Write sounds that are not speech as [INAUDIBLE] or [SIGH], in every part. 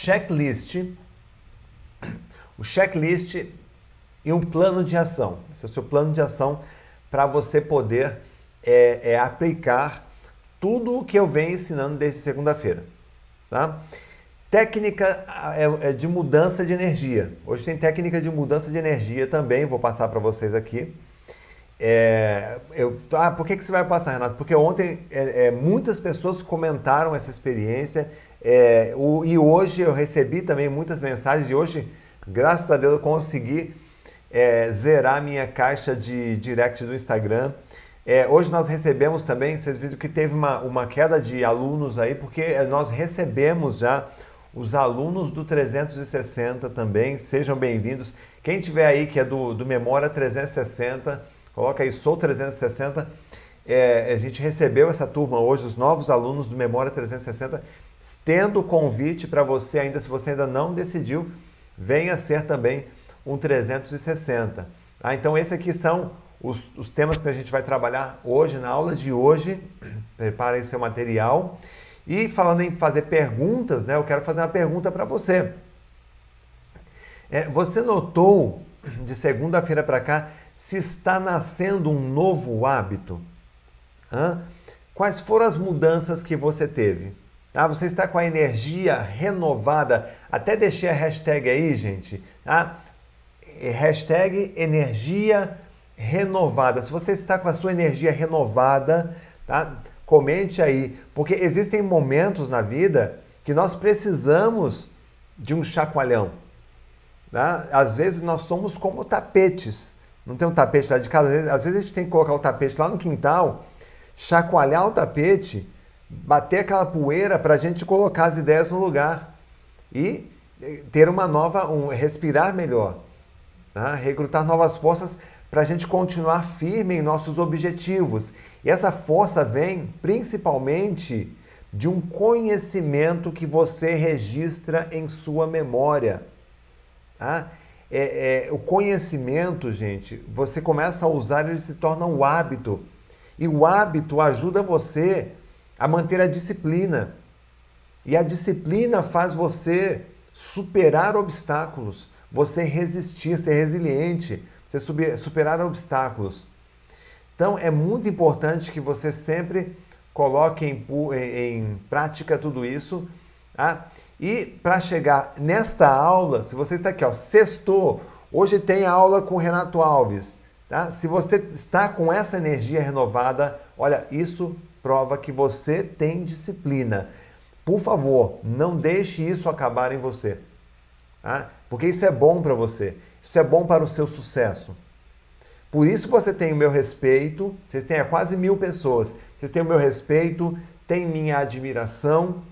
checklist, o checklist e um plano de ação. Esse é o seu plano de ação para você poder é, é, aplicar tudo o que eu venho ensinando desde segunda-feira. Tá? Técnica é, é de mudança de energia. Hoje tem técnica de mudança de energia também, vou passar para vocês aqui. É, eu, ah, por que, que você vai passar, Renato? Porque ontem é, é, muitas pessoas comentaram essa experiência é, o, e hoje eu recebi também muitas mensagens e hoje, graças a Deus, eu consegui é, zerar minha caixa de direct do Instagram. É, hoje nós recebemos também, vocês viram que teve uma, uma queda de alunos aí, porque nós recebemos já os alunos do 360 também, sejam bem-vindos. Quem tiver aí que é do, do Memória 360, coloca aí, sou 360. É, a gente recebeu essa turma hoje, os novos alunos do Memória 360, estendo o convite para você ainda, se você ainda não decidiu, venha ser também um 360. Ah, então, esses aqui são os, os temas que a gente vai trabalhar hoje, na aula de hoje. [CLEARS THROAT] Preparem seu material. E falando em fazer perguntas, né, eu quero fazer uma pergunta para você. É, você notou de segunda-feira para cá se está nascendo um novo hábito? Hã? Quais foram as mudanças que você teve? Ah, você está com a energia renovada. Até deixei a hashtag aí, gente. Tá? Hashtag energia renovada. Se você está com a sua energia renovada, tá? Comente aí, porque existem momentos na vida que nós precisamos de um chacoalhão. Tá? Às vezes nós somos como tapetes. Não tem um tapete lá de casa? Às vezes a gente tem que colocar o tapete lá no quintal, chacoalhar o tapete, bater aquela poeira para a gente colocar as ideias no lugar e eh, ter uma nova, um respirar melhor, tá? recrutar novas forças para a gente continuar firme em nossos objetivos. E essa força vem principalmente de um conhecimento que você registra em sua memória. Tá? É, é, o conhecimento, gente, você começa a usar, ele se torna um hábito. E o hábito ajuda você a manter a disciplina. E a disciplina faz você superar obstáculos, você resistir, ser resiliente, você superar obstáculos. Então é muito importante que você sempre coloque em, em, prática tudo isso. Tá? E para chegar nesta aula, se você está aqui, ó, sextou, hoje tem aula com Renato Alves. Tá? Se você está com essa energia renovada, olha, isso prova que você tem disciplina. Por favor, não deixe isso acabar em você. Tá? Porque isso é bom para você. Isso é bom para o seu sucesso. Por isso você tem o meu respeito. Vocês têm quase mil pessoas. Vocês têm o meu respeito, têm minha admiração.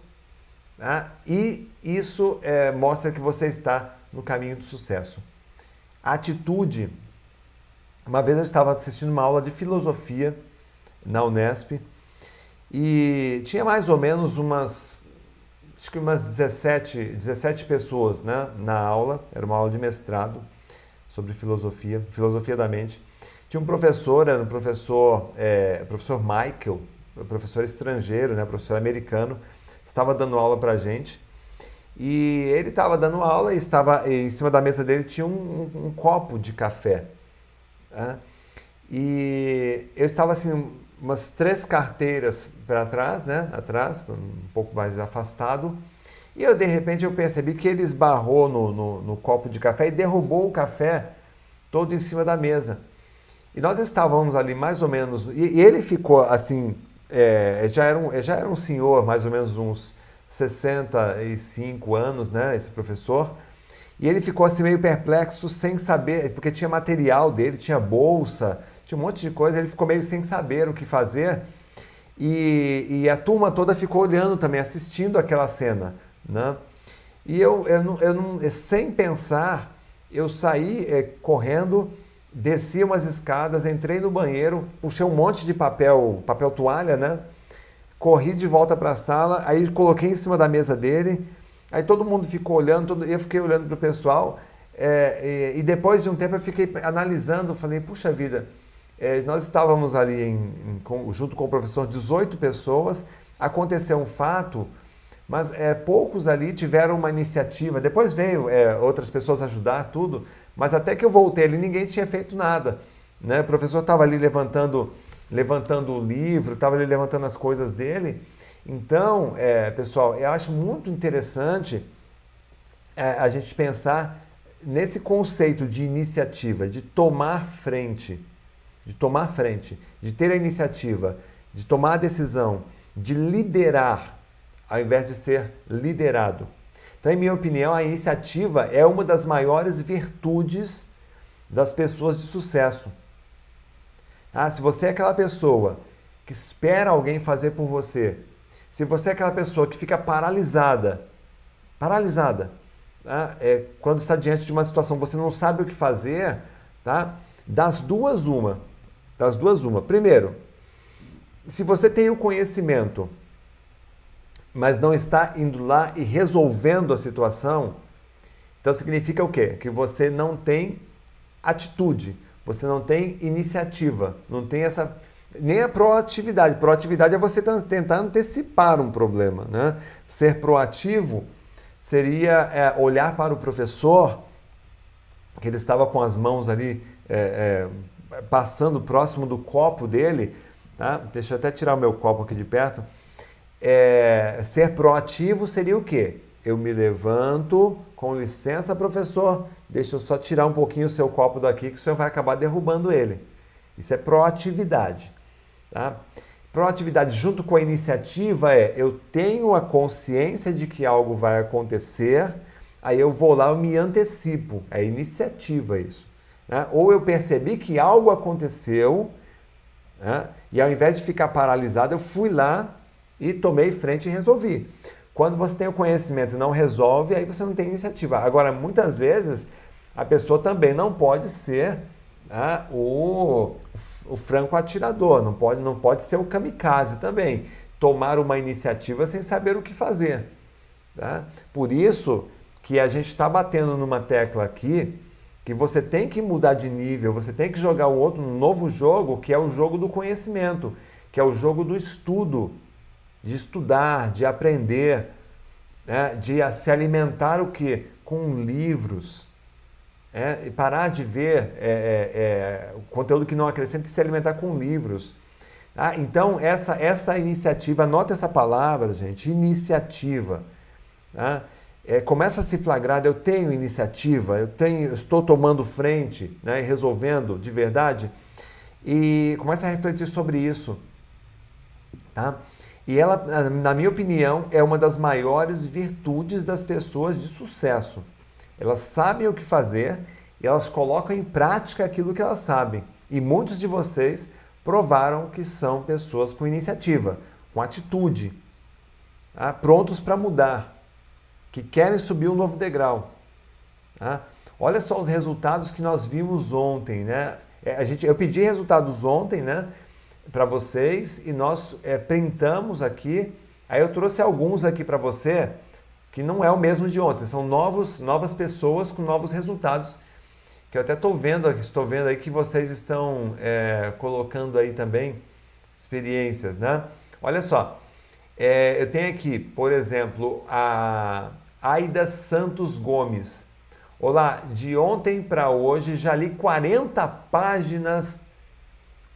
Tá? E isso é, mostra que você está no caminho do sucesso. A atitude. Uma vez eu estava assistindo uma aula de filosofia na Unesp e tinha mais ou menos umas acho que umas 17, 17 pessoas né, na aula, era uma aula de mestrado sobre filosofia, filosofia da mente. Tinha um professor, era um professor, é, professor Michael, professor estrangeiro, né, professor americano, estava dando aula para a gente. E ele estava dando aula e estava em cima da mesa dele tinha um, um, um copo de café. Né? E eu estava assim, umas três carteiras para trás, né? Atrás, um pouco mais afastado. E eu, de repente, eu percebi que ele esbarrou no, no, no, copo de café e derrubou o café todo em cima da mesa. E nós estávamos ali mais ou menos. E, e ele ficou assim. É, já, era um, já era um senhor, mais ou menos uns 65 anos, né? Esse professor. E ele ficou assim meio perplexo, sem saber, porque tinha material dele, tinha bolsa, tinha um monte de coisa. Ele ficou meio sem saber o que fazer. E, e a turma toda ficou olhando também, assistindo aquela cena. Né? E eu, eu, não, eu sem pensar, eu saí é, correndo, desci umas escadas, entrei no banheiro, puxei um monte de papel, papel toalha, né? Corri de volta para a sala, aí coloquei em cima da mesa dele, aí todo mundo ficou olhando, todo, eu fiquei olhando para o pessoal, é, e, e, depois de um tempo eu fiquei analisando, falei, puxa vida, é, nós estávamos ali em, em, com, junto com o professor, 18 pessoas, aconteceu um fato mas é, poucos ali tiveram uma iniciativa. Depois veio é, outras pessoas ajudar, tudo, mas até que eu voltei ali, ninguém tinha feito nada. Né? O professor estava ali levantando, levantando o livro, estava ali levantando as coisas dele. Então, é, pessoal, eu acho muito interessante é, a gente pensar nesse conceito de iniciativa, de tomar frente, de tomar frente, de ter a iniciativa, de tomar a decisão, de liderar, ao invés de ser liderado. Então, em minha opinião, a iniciativa é uma das maiores virtudes das pessoas de sucesso. Ah, se você é aquela pessoa que espera alguém fazer por você, se você é aquela pessoa que fica paralisada, paralisada, tá? é, quando está diante de uma situação você não sabe o que fazer, tá? das duas uma, das duas uma. Primeiro, se você tem o conhecimento, mas não está indo lá e resolvendo a situação, então significa o quê? Que você não tem atitude, você não tem iniciativa, não tem essa nem a proatividade. Proatividade é você tentar antecipar um problema. Né? Ser proativo seria é, olhar para o professor, que ele estava com as mãos ali é, é, passando próximo do copo dele. Tá? Deixa eu até tirar o meu copo aqui de perto. É, ser proativo seria o quê? Eu me levanto, com licença, professor, deixa eu só tirar um pouquinho o seu copo daqui, que o senhor vai acabar derrubando ele. Isso é proatividade. Tá? Proatividade junto com a iniciativa é eu tenho a consciência de que algo vai acontecer, aí eu vou lá, eu me antecipo. É iniciativa isso. Né? Ou eu percebi que algo aconteceu, né? e ao invés de ficar paralisado, eu fui lá e tomei frente e resolvi. Quando você tem o conhecimento e não resolve, aí você não tem iniciativa. Agora, muitas vezes, a pessoa também não pode ser né, o, o franco atirador, não pode, não pode ser o kamikaze também. Tomar uma iniciativa sem saber o que fazer. Tá? Por isso que a gente está batendo numa tecla aqui que você tem que mudar de nível, você tem que jogar o outro um novo jogo, que é o jogo do conhecimento, que é o jogo do estudo de estudar, de aprender, né? de se alimentar o que? Com livros. É, e parar de ver é, é, é, conteúdo que não acrescenta e se alimentar com livros. Ah, então, essa, essa iniciativa, anota essa palavra, gente, iniciativa. Tá? É, começa a se flagrar, eu tenho iniciativa, eu tenho, eu estou tomando frente né, e resolvendo de verdade. E começa a refletir sobre isso. Tá? E ela, na minha opinião, é uma das maiores virtudes das pessoas de sucesso. Elas sabem o que fazer e elas colocam em prática aquilo que elas sabem. E muitos de vocês provaram que são pessoas com iniciativa, com atitude, tá? prontos para mudar, que querem subir um novo degrau. Tá? Olha só os resultados que nós vimos ontem, né? É, a gente, eu pedi resultados ontem, né? para vocês e nós é, printamos aqui. Aí eu trouxe alguns aqui para você que não é o mesmo de ontem, são novos, novas pessoas com novos resultados que eu até estou vendo, estou vendo aí que vocês estão é, colocando aí também experiências, né? Olha só, é, eu tenho aqui, por exemplo, a Aida Santos Gomes. Olá, de ontem para hoje já li 40 páginas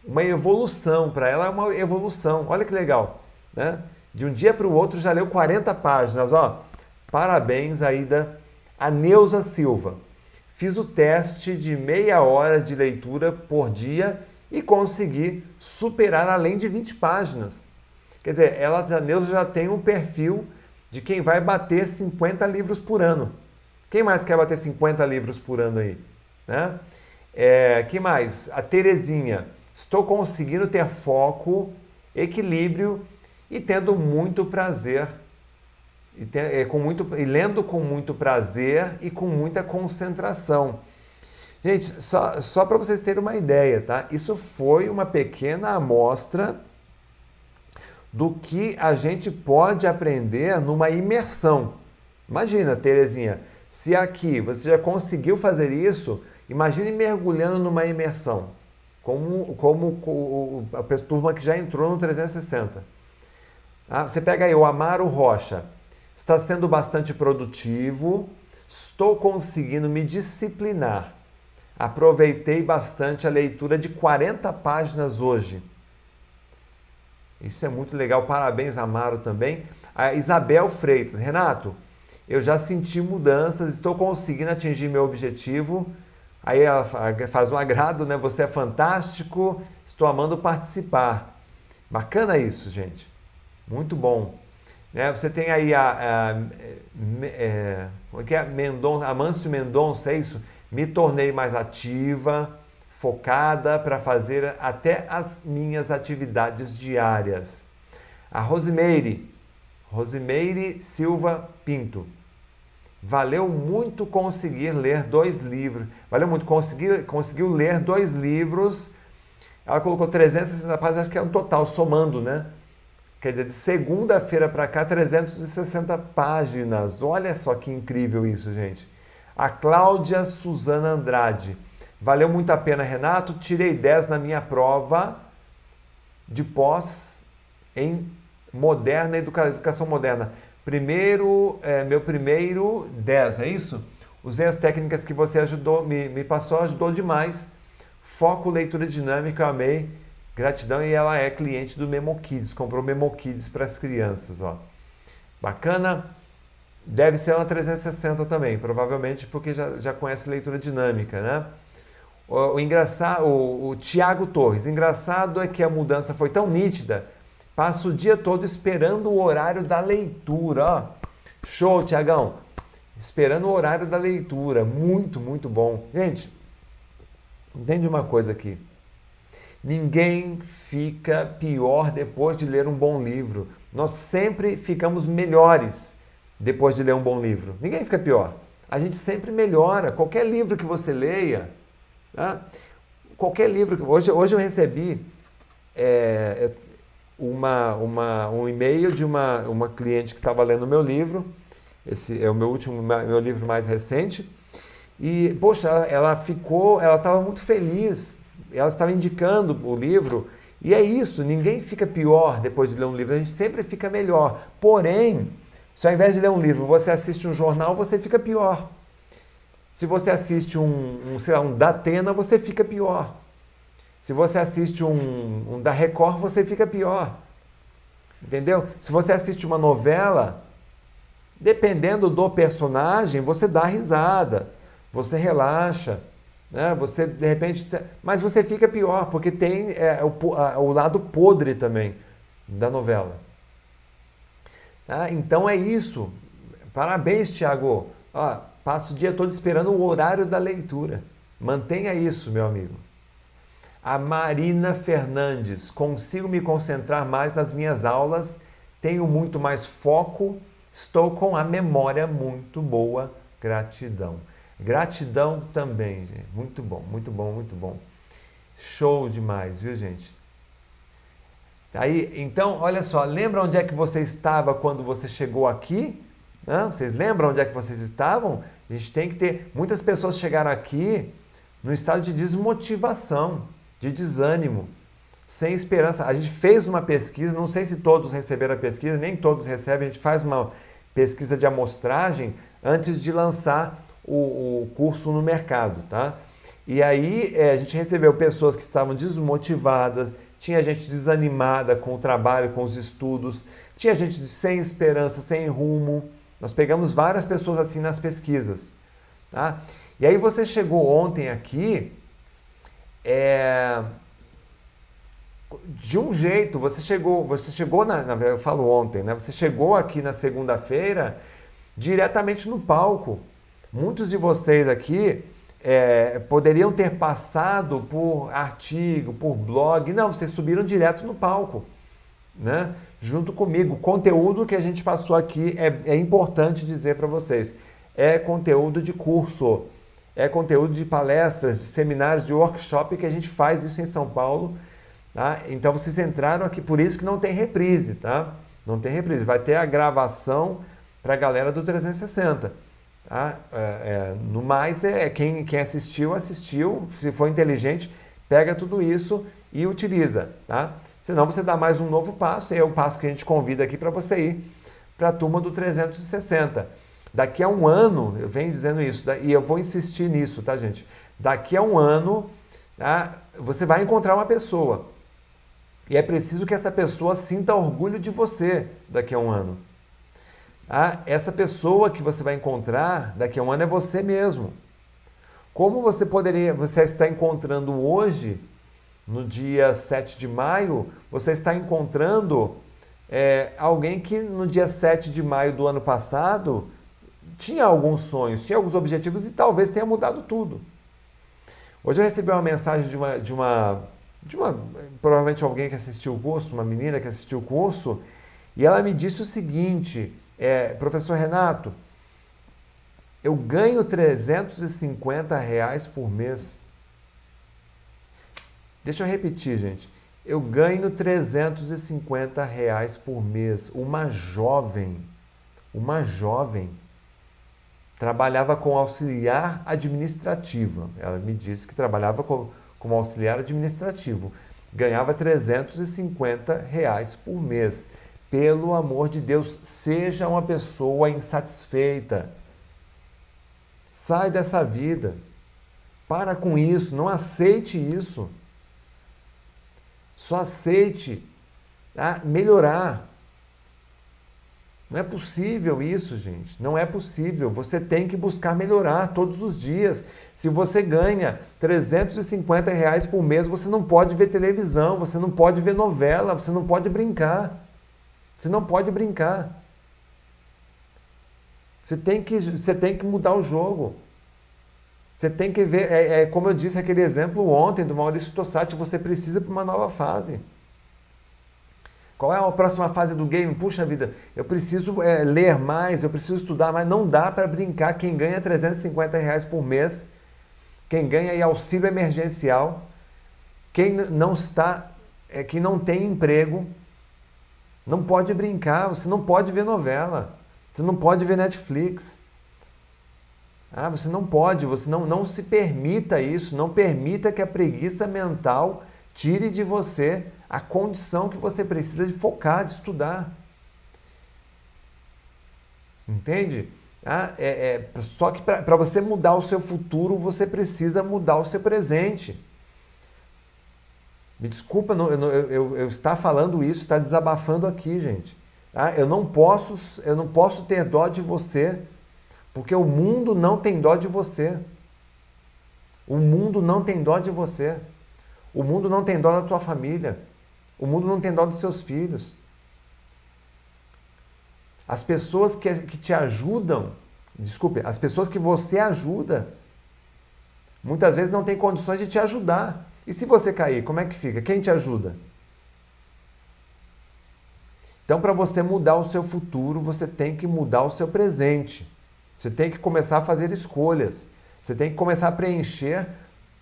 uma evolução, para ela é uma evolução. Olha que legal, né? De um dia para o outro já leu 40 páginas, ó. Parabéns, Aida. A Neuza Silva. Fiz o teste de meia hora de leitura por dia e consegui superar além de 20 páginas. Quer dizer, ela, a Neuza já tem um perfil de quem vai bater 50 livros por ano. Quem mais quer bater 50 livros por ano aí? Né? É, que mais? A Terezinha estou conseguindo ter foco, equilíbrio e tendo muito prazer. E, é, com muito, e lendo com muito prazer e com muita concentração. Gente, só, só para vocês terem uma ideia, tá? Isso foi uma pequena amostra do que a gente pode aprender numa imersão. Imagina, Terezinha, se aqui você já conseguiu fazer isso, imagine mergulhando numa imersão como, como a turma que já entrou no 360. Ah, você pega aí o Amaro Rocha. está sendo bastante produtivo, estou conseguindo me disciplinar. Aproveitei bastante a leitura de 40 páginas hoje. Isso é muito legal. Parabéns, Amaro, também. A Isabel Freitas. Renato, eu já senti mudanças, estou conseguindo atingir meu objetivo. Aí ela faz um agrado, né? Você é fantástico, estou amando participar. Bacana isso, gente. Muito bom. Né? Você tem aí a, a, a, é, como é que é? Mendonça, Amâncio Mendonça, é isso? Me tornei mais ativa, focada para fazer até as minhas atividades diárias. A Rosimeire, Rosimeire Silva Pinto. Valeu muito conseguir ler dois livros. Valeu muito conseguir conseguiu ler dois livros. Ela colocou 360 páginas, acho que é um total somando, né? Quer dizer, de segunda-feira para cá, 360 páginas. Olha só que incrível isso, gente. A Cláudia Suzana Andrade. Valeu muito a pena, Renato. Tirei 10 na minha prova de pós em moderna educação, educação moderna. Primeiro, é, meu primeiro 10, é isso? Usei as técnicas que você ajudou, me, me passou, ajudou demais. Foco, leitura dinâmica, amei. Gratidão e ela é cliente do Memo Kids, comprou Memo Kids para as crianças, ó. Bacana. Deve ser uma 360 também, provavelmente porque já, já conhece leitura dinâmica, né? O, o engraçado, o, o Tiago Torres, engraçado é que a mudança foi tão nítida, passa o dia todo esperando o horário da leitura. Ó. Show, Tiagão! Esperando o horário da leitura. Muito, muito bom. Gente, entende uma coisa aqui. Ninguém fica pior depois de ler um bom livro. Nós sempre ficamos melhores depois de ler um bom livro. Ninguém fica pior. A gente sempre melhora. Qualquer livro que você leia, Tá? Qualquer livro que. Hoje, hoje eu recebi é, uma, uma, um e-mail de uma, uma cliente que estava lendo o meu livro. Esse é o meu último, meu livro mais recente. E, poxa, ela ficou, ela estava muito feliz. Ela estava indicando o livro. E é isso, ninguém fica pior depois de ler um livro, a gente sempre fica melhor. Porém, se ao invés de ler um livro você assiste um jornal, você fica pior. Se você assiste um, um sei lá, um da Atena, você fica pior. Se você assiste um, um da Record, você fica pior. Entendeu? Se você assiste uma novela, dependendo do personagem, você dá risada, você relaxa, né? Você de repente, mas você fica pior porque tem é, o, a, o lado podre também da novela. Tá? Então é isso. Parabéns, Tiago. Passa o dia todo esperando o horário da leitura. Mantenha isso, meu amigo. A Marina Fernandes. Consigo me concentrar mais nas minhas aulas, tenho muito mais foco, estou com a memória muito boa. Gratidão. Gratidão também, gente. Muito bom, muito bom, muito bom. Show demais, viu, gente? Aí, então, olha só, lembra onde é que você estava quando você chegou aqui? Vocês lembram onde é que vocês estavam? A gente tem que ter. Muitas pessoas chegaram aqui no estado de desmotivação, de desânimo, sem esperança. A gente fez uma pesquisa, não sei se todos receberam a pesquisa, nem todos recebem, a gente faz uma pesquisa de amostragem antes de lançar o, o curso no mercado, tá? E aí é, a gente recebeu pessoas que estavam desmotivadas, tinha gente desanimada com o trabalho, com os estudos, tinha gente sem esperança, sem rumo. Nós pegamos várias pessoas assim nas pesquisas. Tá? E aí você chegou ontem aqui é, de um jeito, você chegou, você chegou na, na, eu falo ontem, né? Você chegou aqui na segunda-feira diretamente no palco. Muitos de vocês aqui é, poderiam ter passado por artigo, por blog, não, vocês subiram direto no palco né? junto comigo. O conteúdo que a gente passou aqui é, é importante dizer para vocês. É conteúdo de curso, é conteúdo de palestras, de seminários, de workshop que a gente faz isso em São Paulo. Tá? Então vocês entraram aqui, por isso que não tem reprise, tá? Não tem reprise, vai ter a gravação para a galera do 360. Tá? É, é, no mais, é, é quem, quem assistiu, assistiu. Se for inteligente, pega tudo isso e utiliza. Tá? Senão você dá mais um novo passo, e é o passo que a gente convida aqui para você ir para a turma do 360. Daqui a um ano, eu venho dizendo isso, e eu vou insistir nisso, tá, gente? Daqui a um ano, tá, você vai encontrar uma pessoa. E é preciso que essa pessoa sinta orgulho de você daqui a um ano. Ah, essa pessoa que você vai encontrar daqui a um ano é você mesmo. Como você poderia, você está encontrando hoje, no dia 7 de maio, você está encontrando é, alguém que no dia 7 de maio do ano passado tinha alguns sonhos, tinha alguns objetivos e talvez tenha mudado tudo. Hoje eu recebi uma mensagem de uma, de uma, de uma provavelmente alguém que assistiu o curso, uma menina que assistiu o curso, e ela me disse o seguinte: é, professor Renato, eu ganho 350 reais por mês. Deixa eu repetir, gente. Eu ganho 350 reais por mês. Uma jovem, uma jovem, trabalhava com auxiliar administrativa. Ela me disse que trabalhava com, como auxiliar administrativo. Ganhava 350 reais por mês. Pelo amor de Deus, seja uma pessoa insatisfeita. Sai dessa vida. Para com isso, não aceite isso. Só aceite tá? melhorar. Não é possível isso, gente. Não é possível. Você tem que buscar melhorar todos os dias. Se você ganha 350 reais por mês, você não pode ver televisão, você não pode ver novela, você não pode brincar. Você não pode brincar. Você tem que, você tem que mudar o jogo. Você tem que ver, é, é como eu disse aquele exemplo ontem do Maurício Tossati, você precisa para uma nova fase. Qual é a próxima fase do game? Puxa vida, eu preciso é, ler mais, eu preciso estudar mais. Não dá para brincar. Quem ganha 350 reais por mês, quem ganha auxílio emergencial, quem não está, é, quem não tem emprego, não pode brincar. Você não pode ver novela, você não pode ver Netflix. Ah, você não pode, você não, não se permita isso, não permita que a preguiça mental tire de você a condição que você precisa de focar, de estudar. Entende? Ah, é, é, só que para você mudar o seu futuro, você precisa mudar o seu presente. Me desculpa eu, eu, eu, eu estar falando isso, estar desabafando aqui, gente. Ah, eu não posso, eu não posso ter dó de você, porque o mundo não tem dó de você. O mundo não tem dó de você. O mundo não tem dó da tua família. O mundo não tem dó dos seus filhos. As pessoas que, que te ajudam, desculpe, as pessoas que você ajuda, muitas vezes não têm condições de te ajudar. E se você cair, como é que fica? Quem te ajuda? Então, para você mudar o seu futuro, você tem que mudar o seu presente. Você tem que começar a fazer escolhas. Você tem que começar a preencher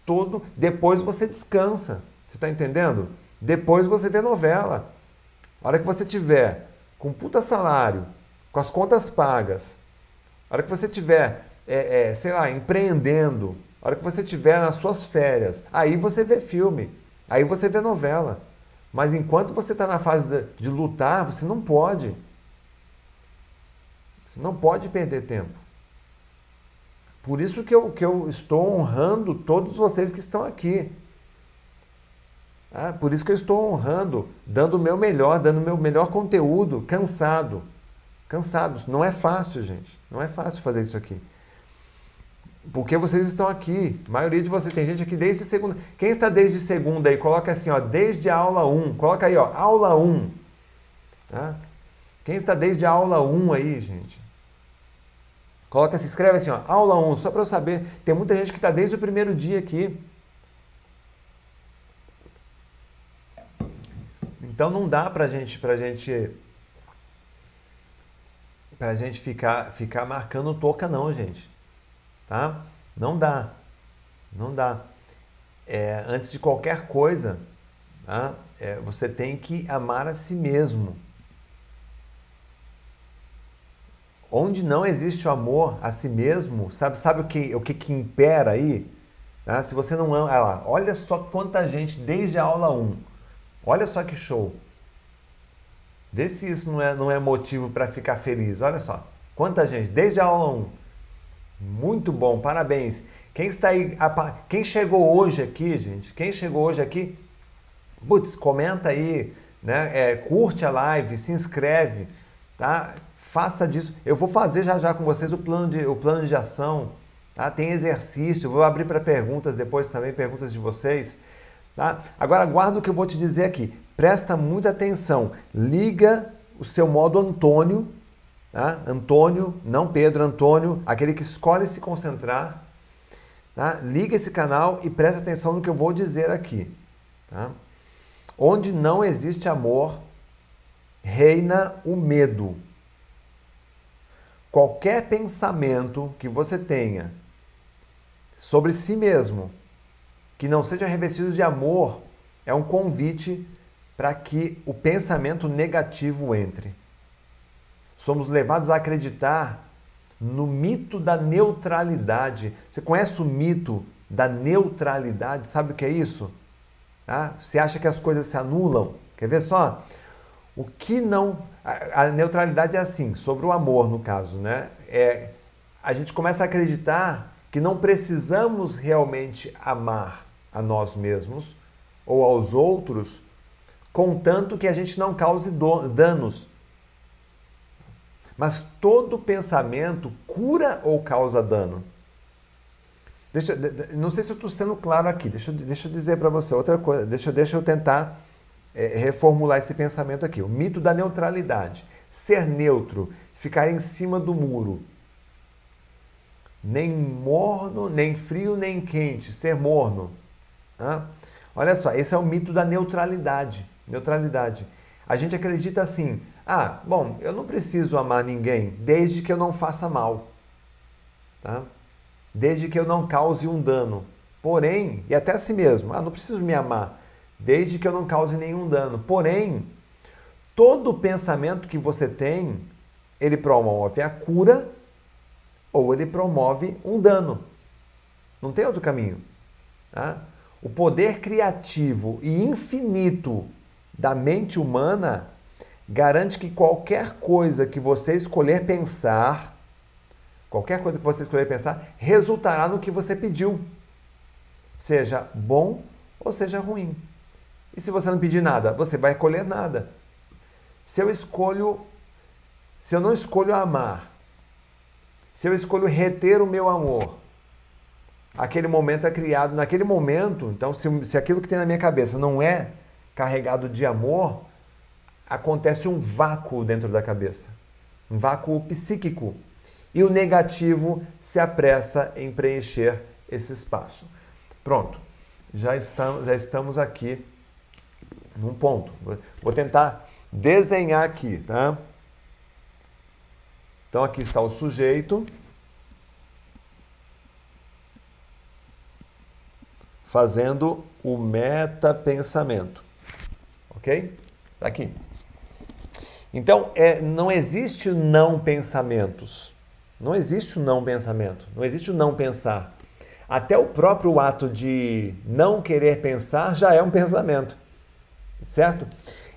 todo. Depois você descansa. Você está entendendo? Depois você vê novela. A hora que você tiver com puta salário, com as contas pagas, a hora que você tiver, é, é, sei lá, empreendendo, a hora que você tiver nas suas férias, aí você vê filme, aí você vê novela. Mas enquanto você está na fase de, de lutar, você não pode. Você não pode perder tempo. Por isso que eu, que eu estou honrando todos vocês que estão aqui. Ah, por isso que eu estou honrando, dando o meu melhor, dando o meu melhor conteúdo, cansado. Cansado. Não é fácil, gente. Não é fácil fazer isso aqui. Porque vocês estão aqui. A maioria de vocês tem gente aqui desde segunda. Quem está desde segunda aí, coloca assim, ó, desde a aula 1. Coloca aí, ó, aula 1. Tá? Quem está desde a aula 1 aí, gente? Coloca, se escreve assim, ó, aula 1, só para eu saber. Tem muita gente que está desde o primeiro dia aqui. Então não dá pra gente, pra gente, pra gente ficar, ficar marcando toca não, gente. Tá? Não dá. Não dá. É, antes de qualquer coisa, tá? É, você tem que amar a si mesmo. Onde não existe o amor a si mesmo, sabe, sabe o que, o que, que impera aí? Tá? Se você não ama, olha lá, olha só quanta gente desde a aula 1 Olha só que show. Vê se isso não é, não é motivo para ficar feliz. Olha só, quanta gente, desde a aula 1. Muito bom, parabéns. Quem está aí, quem chegou hoje aqui, gente, quem chegou hoje aqui, putz, comenta aí, né? É, curte a live, se inscreve, tá? Faça disso. Eu vou fazer já já com vocês o plano de, o plano de ação, tá? Tem exercício, vou abrir para perguntas depois também, perguntas de vocês, tá? Agora guarda o que eu vou te dizer aqui. Presta muita atenção. Liga o seu modo Antônio, tá? Antônio, não Pedro, Antônio, aquele que escolhe se concentrar. Tá? Liga esse canal e presta atenção no que eu vou dizer aqui. Tá? Onde não existe amor, reina o medo. Qualquer pensamento que você tenha sobre si mesmo, que não seja revestido de amor, é um convite para que o pensamento negativo entre. Somos levados a acreditar no mito da neutralidade. Você conhece o mito da neutralidade? Sabe o que é isso? Ah, você acha que as coisas se anulam? Quer ver só? O que não. A, a neutralidade é assim, sobre o amor, no caso, né? É, a gente começa a acreditar que não precisamos realmente amar a nós mesmos ou aos outros contanto que a gente não cause danos. Mas todo pensamento cura ou causa dano? Deixa, não sei se eu estou sendo claro aqui. Deixa, deixa eu dizer para você outra coisa. Deixa, deixa eu tentar é, reformular esse pensamento aqui. O mito da neutralidade. Ser neutro, ficar em cima do muro. Nem morno, nem frio, nem quente. Ser morno. Ah? Olha só, esse é o mito da neutralidade. Neutralidade. A gente acredita assim: ah, bom, eu não preciso amar ninguém desde que eu não faça mal. Tá? Desde que eu não cause um dano. Porém, e até a si mesmo, ah, não preciso me amar desde que eu não cause nenhum dano. Porém, todo pensamento que você tem, ele promove a cura ou ele promove um dano. Não tem outro caminho. Tá? O poder criativo e infinito da mente humana garante que qualquer coisa que você escolher pensar, qualquer coisa que você escolher pensar, resultará no que você pediu. Seja bom ou seja ruim. E se você não pedir nada, você vai colher nada. Se eu escolho, se eu não escolho amar, se eu escolho reter o meu amor, aquele momento é criado naquele momento. Então, se, se aquilo que tem na minha cabeça não é carregado de amor, acontece um vácuo dentro da cabeça, um vácuo psíquico. E o negativo se apressa em preencher esse espaço. Pronto, já estamos, já estamos aqui num ponto. Vou tentar desenhar aqui, tá? Então aqui está o sujeito. Fazendo o metapensamento ok? Tá aqui. Então, é, não existe não pensamentos. Não existe o não pensamento. Não existe o não pensar. Até o próprio ato de não querer pensar já é um pensamento. Certo?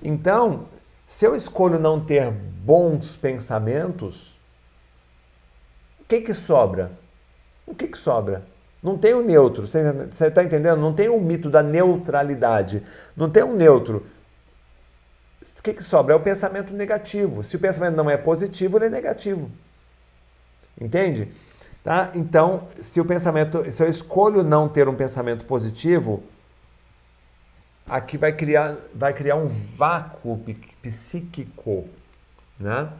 Então, se eu escolho não ter bons pensamentos, o que que sobra? O que que sobra? Não tem o neutro. Você está entendendo? Não tem o mito da neutralidade. Não tem um neutro o que, que sobra? É o pensamento negativo. Se o pensamento não é positivo, ele é negativo. Entende? Tá? Então, se o pensamento, se eu escolho não ter um pensamento positivo, aqui vai criar, vai criar um vácuo psíquico, né?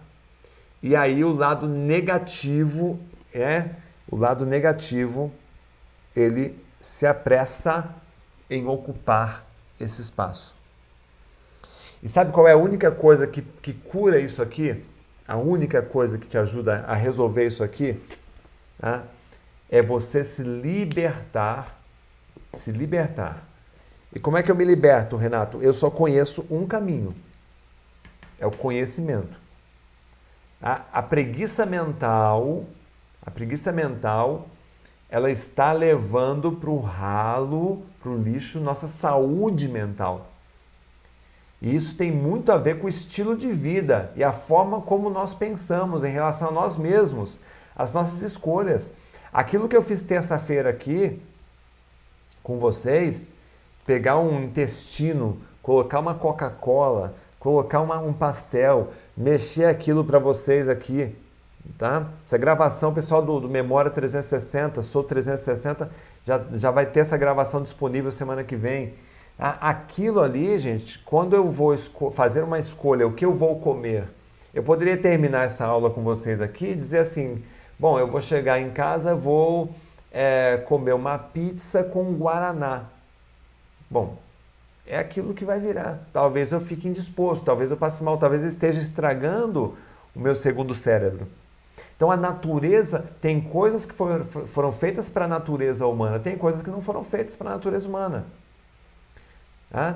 E aí o lado negativo é o lado negativo, ele se apressa em ocupar esse espaço. E sabe qual é a única coisa que, que cura isso aqui? A única coisa que te ajuda a resolver isso aqui tá? é você se libertar. Se libertar. E como é que eu me liberto, Renato? Eu só conheço um caminho. É o conhecimento. A, a preguiça mental, a preguiça mental, ela está levando para o ralo, para o lixo, nossa saúde mental. E isso tem muito a ver com o estilo de vida e a forma como nós pensamos em relação a nós mesmos, as nossas escolhas. Aquilo que eu fiz terça-feira aqui com vocês, pegar um intestino, colocar uma Coca-Cola, colocar uma, um pastel, mexer aquilo para vocês aqui, tá? Essa gravação, pessoal do, do Memória 360, Sou 360, já, já vai ter essa gravação disponível semana que vem. Aquilo ali, gente, quando eu vou fazer uma escolha, o que eu vou comer, eu poderia terminar essa aula com vocês aqui e dizer assim: bom, eu vou chegar em casa, vou é, comer uma pizza com guaraná. Bom, é aquilo que vai virar. Talvez eu fique indisposto, talvez eu passe mal, talvez eu esteja estragando o meu segundo cérebro. Então a natureza tem coisas que foram, foram feitas para a natureza humana, tem coisas que não foram feitas para a natureza humana. Tá?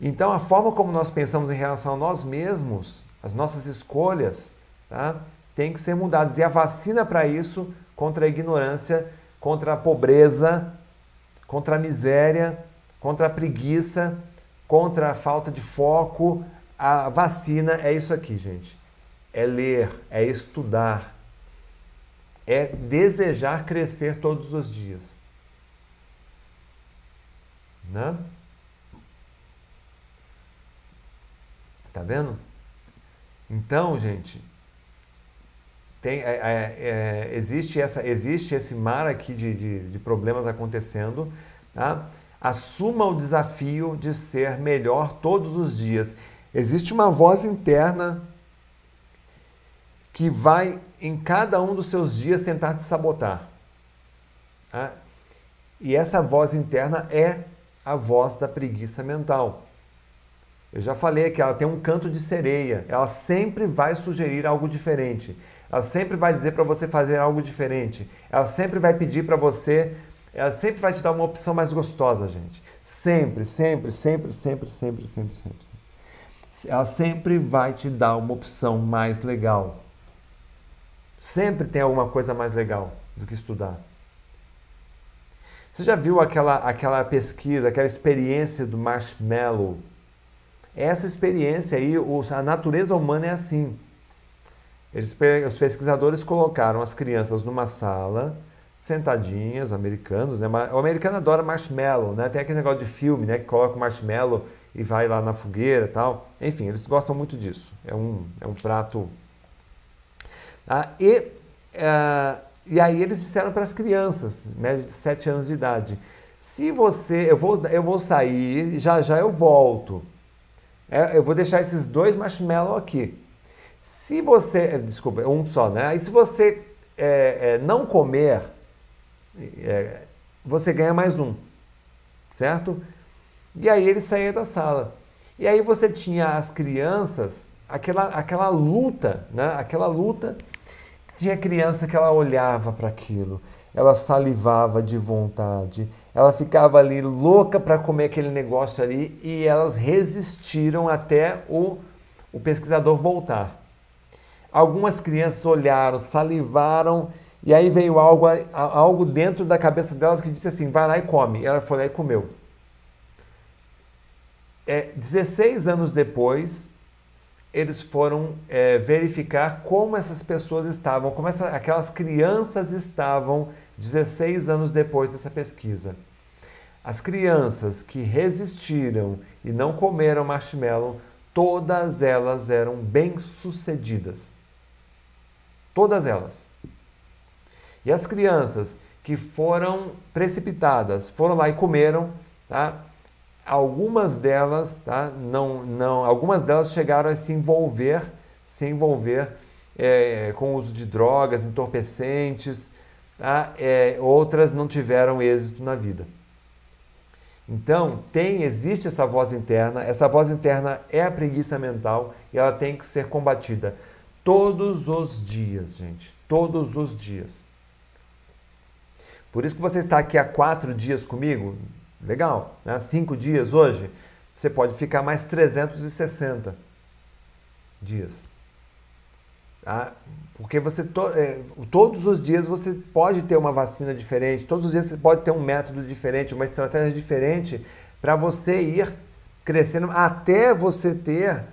Então, a forma como nós pensamos em relação a nós mesmos, as nossas escolhas, tá? tem que ser mudadas. E a vacina para isso, contra a ignorância, contra a pobreza, contra a miséria, contra a preguiça, contra a falta de foco, a vacina é isso aqui, gente. É ler, é estudar, é desejar crescer todos os dias. Né? Tá vendo? Então, gente, tem, é, é, é, existe, essa, existe esse mar aqui de, de, de problemas acontecendo. Tá? Assuma o desafio de ser melhor todos os dias. Existe uma voz interna que vai em cada um dos seus dias tentar te sabotar. Tá? E essa voz interna é a voz da preguiça mental. Eu já falei que ela tem um canto de sereia. Ela sempre vai sugerir algo diferente. Ela sempre vai dizer para você fazer algo diferente. Ela sempre vai pedir para você. Ela sempre vai te dar uma opção mais gostosa, gente. Sempre, sempre, sempre, sempre, sempre, sempre, sempre. Ela sempre vai te dar uma opção mais legal. Sempre tem alguma coisa mais legal do que estudar. Você já viu aquela, aquela pesquisa, aquela experiência do marshmallow? Essa experiência aí, a natureza humana é assim. Eles, os pesquisadores colocaram as crianças numa sala, sentadinhas, americanos, né? O americano adora marshmallow, né? Tem aquele negócio de filme, né? Que coloca o marshmallow e vai lá na fogueira tal. Enfim, eles gostam muito disso. É um, é um prato. Ah, e, uh, e aí eles disseram para as crianças, média de 7 anos de idade, se você, eu vou, eu vou sair, já já eu volto. É, eu vou deixar esses dois marshmallows aqui. Se você, desculpa, um só, né? E se você é, é, não comer, é, você ganha mais um, certo? E aí ele saía da sala. E aí você tinha as crianças, aquela, aquela luta, né? Aquela luta. Tinha criança que ela olhava para aquilo, ela salivava de vontade, ela ficava ali louca para comer aquele negócio ali e elas resistiram até o, o pesquisador voltar. Algumas crianças olharam, salivaram e aí veio algo, algo dentro da cabeça delas que disse assim: vai lá e come. E ela foi lá e comeu. É, 16 anos depois, eles foram é, verificar como essas pessoas estavam, como essa, aquelas crianças estavam 16 anos depois dessa pesquisa. As crianças que resistiram e não comeram marshmallow, todas elas eram bem-sucedidas. Todas elas. E as crianças que foram precipitadas, foram lá e comeram, tá? Algumas delas, tá? Não, não, algumas delas chegaram a se envolver, se envolver é, com o uso de drogas, entorpecentes, tá? É, outras não tiveram êxito na vida. Então, tem, existe essa voz interna, essa voz interna é a preguiça mental e ela tem que ser combatida todos os dias, gente, todos os dias. Por isso que você está aqui há quatro dias comigo, legal, né? cinco dias hoje, você pode ficar mais 360 dias. Tá? Porque você to, é, todos os dias você pode ter uma vacina diferente, todos os dias você pode ter um método diferente, uma estratégia diferente para você ir crescendo até você ter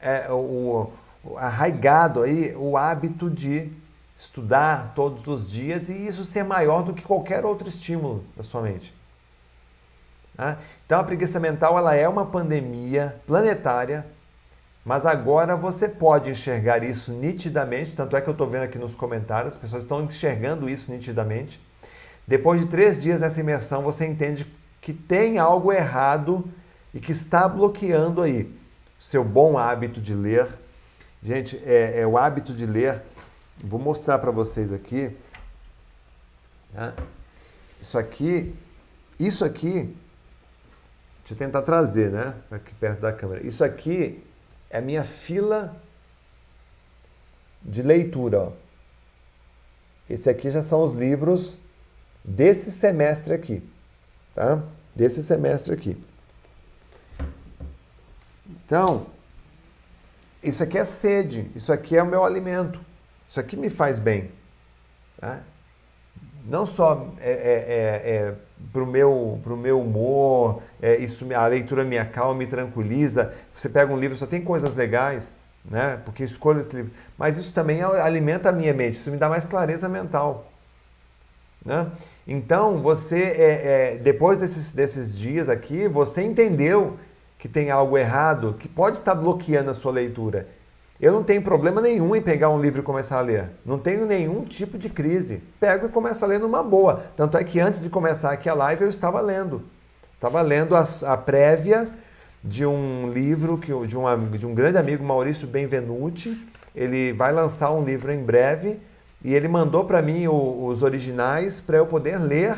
é, o, o arraigado aí o hábito de estudar todos os dias e isso ser maior do que qualquer outro estímulo da sua mente. Tá? Então a preguiça mental ela é uma pandemia planetária, mas agora você pode enxergar isso nitidamente, tanto é que eu estou vendo aqui nos comentários, as pessoas estão enxergando isso nitidamente. Depois de três dias nessa imersão, você entende que tem algo errado e que está bloqueando aí seu bom hábito de ler. Gente, é, é o hábito de ler Vou mostrar para vocês aqui. Tá? Isso aqui, isso aqui, deixa eu tentar trazer, né? Aqui perto da câmera. Isso aqui é a minha fila de leitura. Ó. Esse aqui já são os livros desse semestre aqui, tá? Desse semestre aqui. Então, isso aqui é sede, isso aqui é o meu alimento. Isso aqui me faz bem. Tá? Não só é, é, é, é para o meu, pro meu humor, é, isso, a leitura me acalma, me tranquiliza. Você pega um livro, só tem coisas legais, né? porque escolho esse livro. Mas isso também alimenta a minha mente, isso me dá mais clareza mental. Né? Então, você, é, depois desses, desses dias aqui, você entendeu que tem algo errado que pode estar bloqueando a sua leitura. Eu não tenho problema nenhum em pegar um livro e começar a ler. Não tenho nenhum tipo de crise. Pego e começo a ler numa boa. Tanto é que antes de começar aqui a live eu estava lendo. Estava lendo a, a prévia de um livro que, de, um, de um grande amigo, Maurício Benvenuti. Ele vai lançar um livro em breve e ele mandou para mim o, os originais para eu poder ler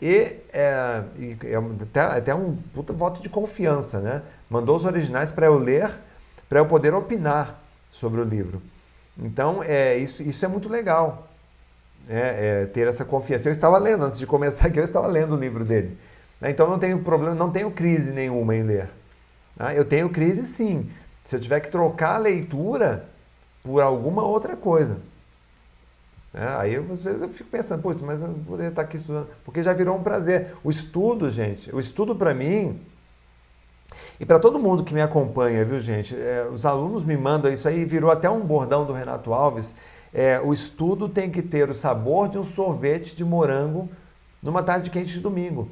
e, é, e é até, até um puta voto de confiança, né? Mandou os originais para eu ler, para eu poder opinar sobre o livro. Então, é, isso, isso é muito legal, né? é, ter essa confiança. Eu estava lendo, antes de começar aqui, eu estava lendo o livro dele. Né? Então, não tenho problema, não tenho crise nenhuma em ler. Tá? Eu tenho crise sim, se eu tiver que trocar a leitura por alguma outra coisa. É, aí às vezes eu fico pensando, putz, mas eu poderia estar aqui estudando, porque já virou um prazer. O estudo, gente, o estudo para mim e para todo mundo que me acompanha, viu, gente? É, os alunos me mandam isso aí, virou até um bordão do Renato Alves. É, o estudo tem que ter o sabor de um sorvete de morango numa tarde quente de domingo.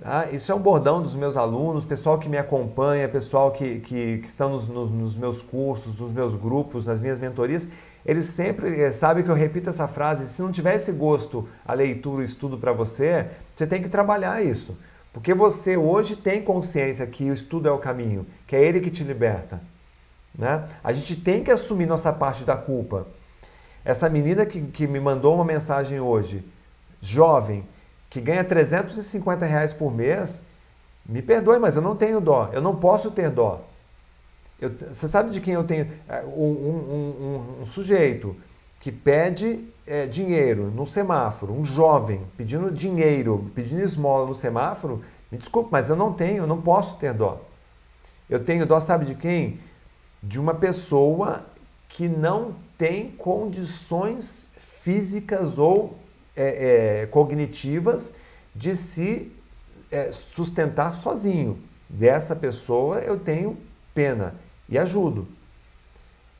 Tá? Isso é um bordão dos meus alunos, pessoal que me acompanha, pessoal que, que, que estão nos, nos, nos, meus cursos, nos meus grupos, nas minhas mentorias. Eles sempre é, sabem que eu repito essa frase: se não tiver esse gosto, a leitura, o estudo para você, você tem que trabalhar isso. Porque você hoje tem consciência que o estudo é o caminho, que é ele que te liberta. Né? A gente tem que assumir nossa parte da culpa. Essa menina que, que me mandou uma mensagem hoje, jovem, que ganha 350 reais por mês, me perdoe, mas eu não tenho dó. Eu não posso ter dó. Eu, você sabe de quem eu tenho? É, um, um, um, um sujeito que pede é, dinheiro no semáforo, um jovem pedindo dinheiro, pedindo esmola no semáforo, me desculpe, mas eu não tenho, eu não posso ter dó. Eu tenho dó, sabe de quem? De uma pessoa que não tem condições físicas ou é, é, cognitivas de se é, sustentar sozinho. Dessa pessoa eu tenho pena e ajudo.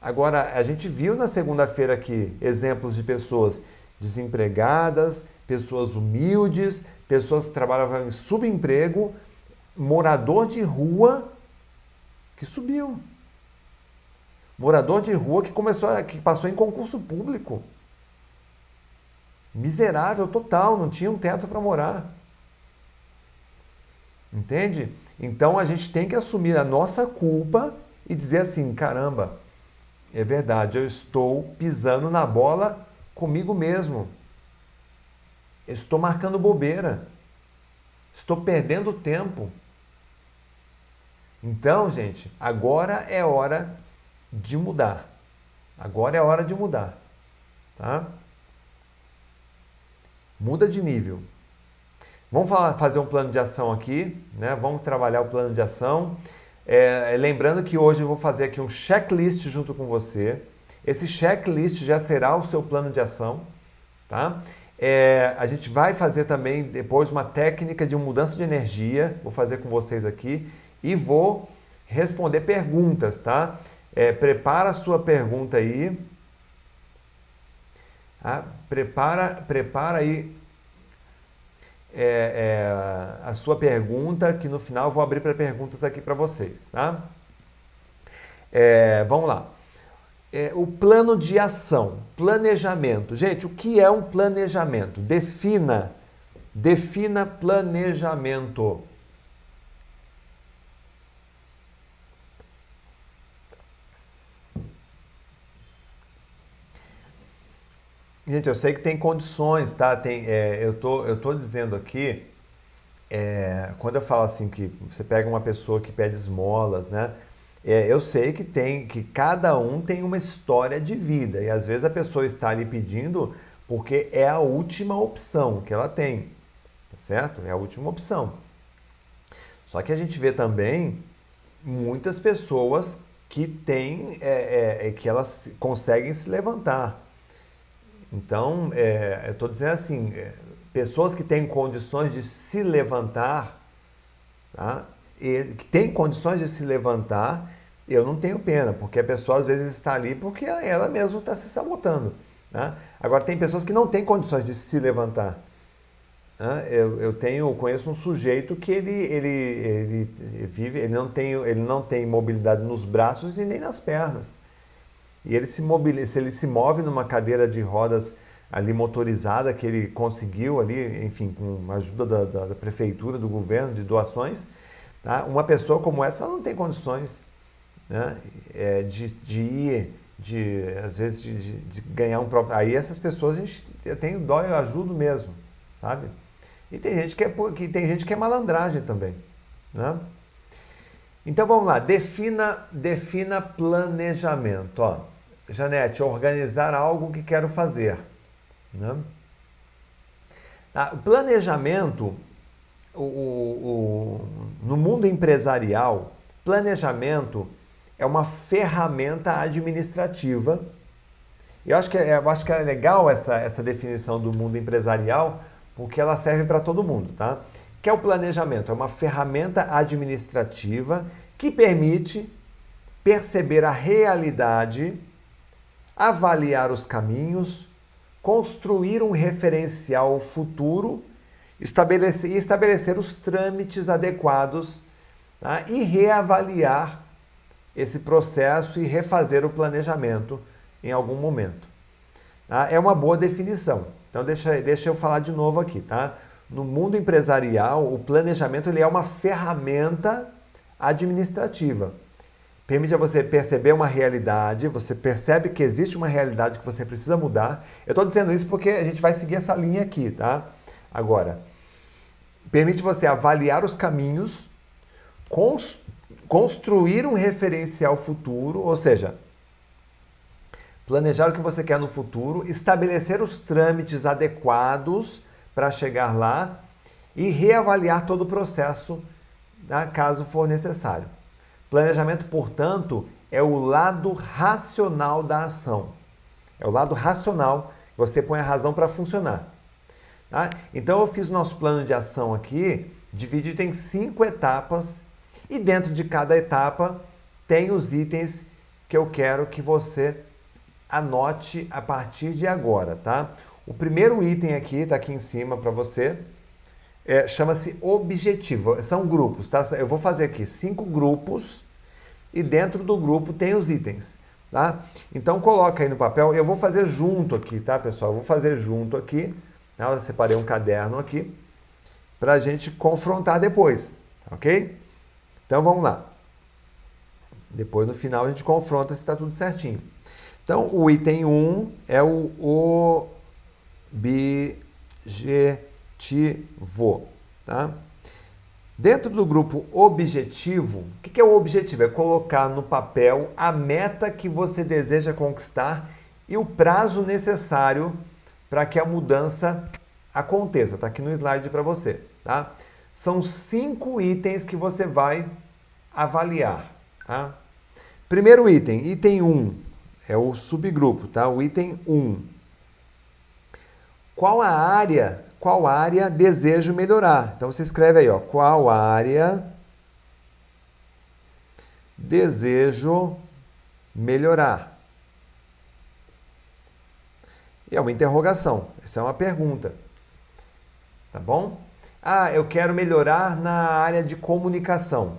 Agora, a gente viu na segunda-feira aqui exemplos de pessoas desempregadas, pessoas humildes, pessoas que trabalhavam em subemprego, morador de rua que subiu. Morador de rua que começou que passou em concurso público. Miserável total, não tinha um teto para morar. Entende? Então a gente tem que assumir a nossa culpa e dizer assim: caramba, é verdade, eu estou pisando na bola comigo mesmo. Estou marcando bobeira. Estou perdendo tempo. Então, gente, agora é hora de mudar. Agora é hora de mudar, tá? Muda de nível. Vamos falar, fazer um plano de ação aqui, né? Vamos trabalhar o plano de ação. É, lembrando que hoje eu vou fazer aqui um checklist junto com você. Esse checklist já será o seu plano de ação, tá? É, a gente vai fazer também depois uma técnica de mudança de energia, vou fazer com vocês aqui. e vou responder perguntas, tá? É, prepara a sua pergunta aí. Ah, prepara, prepara aí é, é, a sua pergunta, que no final eu vou abrir para perguntas aqui para vocês, tá? É, vamos lá. É, o plano de ação, planejamento. Gente, o que é um planejamento? Defina, defina planejamento. Gente, eu sei que tem condições, tá? Tem, é, eu, tô, eu tô dizendo aqui, é, quando eu falo assim que você pega uma pessoa que pede esmolas, né? É, eu sei que tem, que cada um tem uma história de vida e às vezes a pessoa está ali pedindo porque é a última opção que ela tem, tá certo? É a última opção. Só que a gente vê também muitas pessoas que têm, é, é, é que elas conseguem se levantar então, é, eu estou dizendo assim, é, pessoas que têm condições de se levantar, tá? e, que têm condições de se levantar, eu não tenho pena, porque a pessoa às vezes está ali porque ela mesma está se sabotando. Né? Agora, tem pessoas que não têm condições de se levantar. Né? Eu, eu tenho, conheço um sujeito que ele, ele, ele vive, ele não, tem, ele não tem mobilidade nos braços e nem nas pernas. E ele se mobiliza, ele se move numa cadeira de rodas ali motorizada que ele conseguiu ali, enfim, com a ajuda da, da, da prefeitura, do governo, de doações. Tá? Uma pessoa como essa não tem condições né? É, de, de ir, de, às vezes, de, de, de, ganhar um próprio. Aí essas pessoas a gente, eu tenho dó eu ajudo mesmo, sabe? E tem gente que é, que, tem gente que é malandragem também. Né? Então vamos lá, defina, defina planejamento. Ó, Janete, organizar algo que quero fazer. Né? Ah, o planejamento, o, no mundo empresarial, planejamento é uma ferramenta administrativa. Eu acho que é, eu acho que é legal essa, essa definição do mundo empresarial, porque ela serve para todo mundo, tá? Que é o planejamento? É uma ferramenta administrativa que permite perceber a realidade, avaliar os caminhos, construir um referencial futuro estabelecer, e estabelecer os trâmites adequados tá? e reavaliar esse processo e refazer o planejamento em algum momento. Tá? É uma boa definição. Então, deixa, deixa eu falar de novo aqui, tá? No mundo empresarial, o planejamento ele é uma ferramenta administrativa. Permite a você perceber uma realidade, você percebe que existe uma realidade que você precisa mudar. Eu estou dizendo isso porque a gente vai seguir essa linha aqui, tá? Agora, permite você avaliar os caminhos, construir um referencial futuro, ou seja, planejar o que você quer no futuro, estabelecer os trâmites adequados para chegar lá e reavaliar todo o processo, né, caso for necessário. Planejamento, portanto, é o lado racional da ação. É o lado racional, você põe a razão para funcionar. Tá? Então eu fiz o nosso plano de ação aqui, dividido em cinco etapas, e dentro de cada etapa tem os itens que eu quero que você anote a partir de agora, tá? O primeiro item aqui, está aqui em cima para você, é, chama-se objetivo. São grupos, tá? Eu vou fazer aqui cinco grupos e dentro do grupo tem os itens, tá? Então coloca aí no papel. Eu vou fazer junto aqui, tá, pessoal? Eu vou fazer junto aqui. Tá? Eu separei um caderno aqui para a gente confrontar depois, ok? Então vamos lá. Depois no final a gente confronta se está tudo certinho. Então o item 1 um é o, o objetivo, tá? Dentro do grupo objetivo, o que é o objetivo? É colocar no papel a meta que você deseja conquistar e o prazo necessário para que a mudança aconteça. Está aqui no slide para você, tá? São cinco itens que você vai avaliar, tá? Primeiro item, item 1, um, é o subgrupo, tá? O item 1. Um, qual a área, qual área desejo melhorar? Então você escreve aí, ó, qual área desejo melhorar? E é uma interrogação, essa é uma pergunta. Tá bom? Ah, eu quero melhorar na área de comunicação.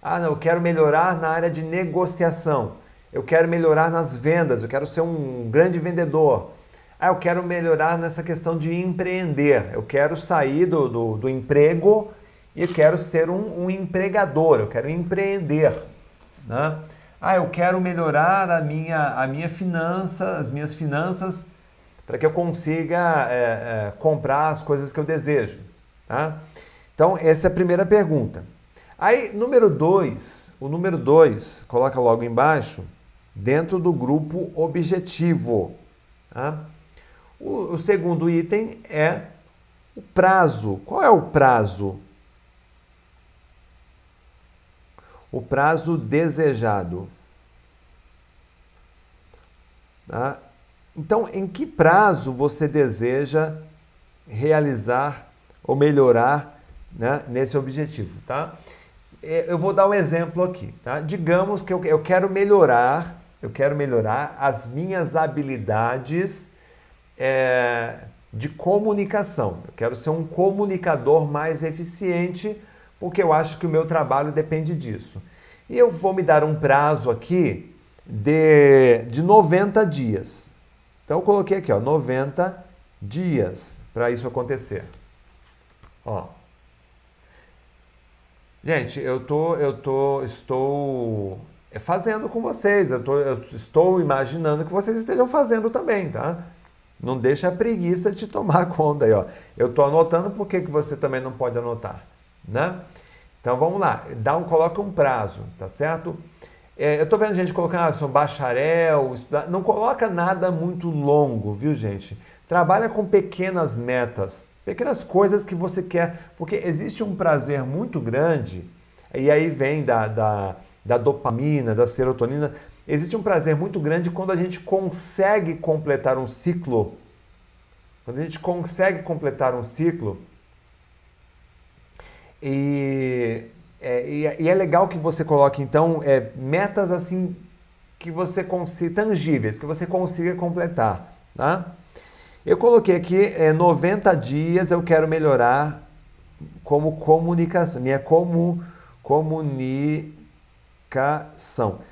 Ah, não, eu quero melhorar na área de negociação. Eu quero melhorar nas vendas, eu quero ser um grande vendedor. Ah, eu quero melhorar nessa questão de empreender. Eu quero sair do, do, do emprego e quero ser um, um, empregador, eu quero empreender. Né? Ah, eu quero melhorar a minha, a minha finança, as minhas finanças para que eu consiga é, é, comprar as coisas que eu desejo. Tá? Então, essa é a primeira pergunta. Aí, número dois, o número dois, coloca logo embaixo, dentro do grupo objetivo. Tá? O, o segundo item é o prazo. Qual é o prazo? O prazo desejado. Tá? Então, em que prazo você deseja realizar ou melhorar né, nesse objetivo, tá? É, eu vou dar um exemplo aqui, tá? Digamos que eu, eu quero melhorar, eu quero melhorar as minhas habilidades é, de comunicação. Eu quero ser um comunicador mais eficiente, porque eu acho que o meu trabalho depende disso. E eu vou me dar um prazo aqui de, de 90 dias. Então eu coloquei aqui, ó, 90 dias para isso acontecer. Ó. Gente, eu tô, eu tô, estou fazendo com vocês. Eu, tô, eu estou imaginando que vocês estejam fazendo também, tá? Não deixa a preguiça te tomar [LAUGHS] conta aí, ó. Eu estou anotando, por que, que você também não pode anotar, né? Então vamos lá, dá um, coloca um prazo, tá certo? É, eu estou vendo gente colocando, ah, sou bacharel, estudar. não coloca nada muito longo, viu gente? Trabalha com pequenas metas, pequenas coisas que você quer, porque existe um prazer muito grande, e aí vem da, da, da dopamina, da serotonina, Existe um prazer muito grande quando a gente consegue completar um ciclo. Quando a gente consegue completar um ciclo. E é, e, e é legal que você coloque, então, é, metas assim que você consiga, tangíveis, que você consiga completar. Tá? Eu coloquei aqui é, 90 dias eu quero melhorar como comunicação, minha como, comuni.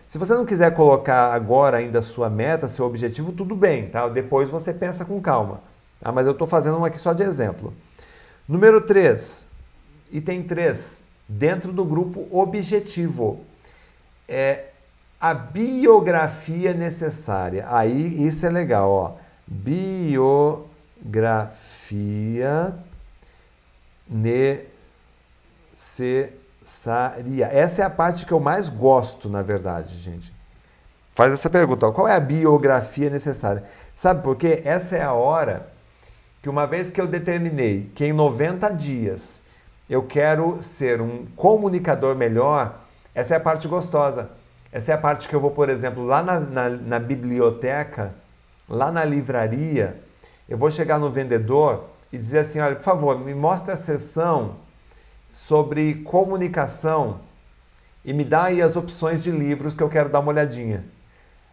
Se você não quiser colocar agora ainda a sua meta, seu objetivo, tudo bem, tá? Depois você pensa com calma. Tá? Mas eu estou fazendo um aqui só de exemplo. Número 3, item 3, dentro do grupo objetivo. É a biografia necessária. Aí isso é legal, ó. Biografia necessária necessaria? Essa é a parte que eu mais gosto, na verdade, gente. Faz essa pergunta: qual é a biografia necessária? Sabe por quê? Essa é a hora que, uma vez que eu determinei que em 90 dias eu quero ser um comunicador melhor, essa é a parte gostosa. Essa é a parte que eu vou, por exemplo, lá na, na, na biblioteca, lá na livraria, eu vou chegar no vendedor e dizer assim: olha, por favor, me mostre a sessão sobre comunicação e me dá aí as opções de livros que eu quero dar uma olhadinha.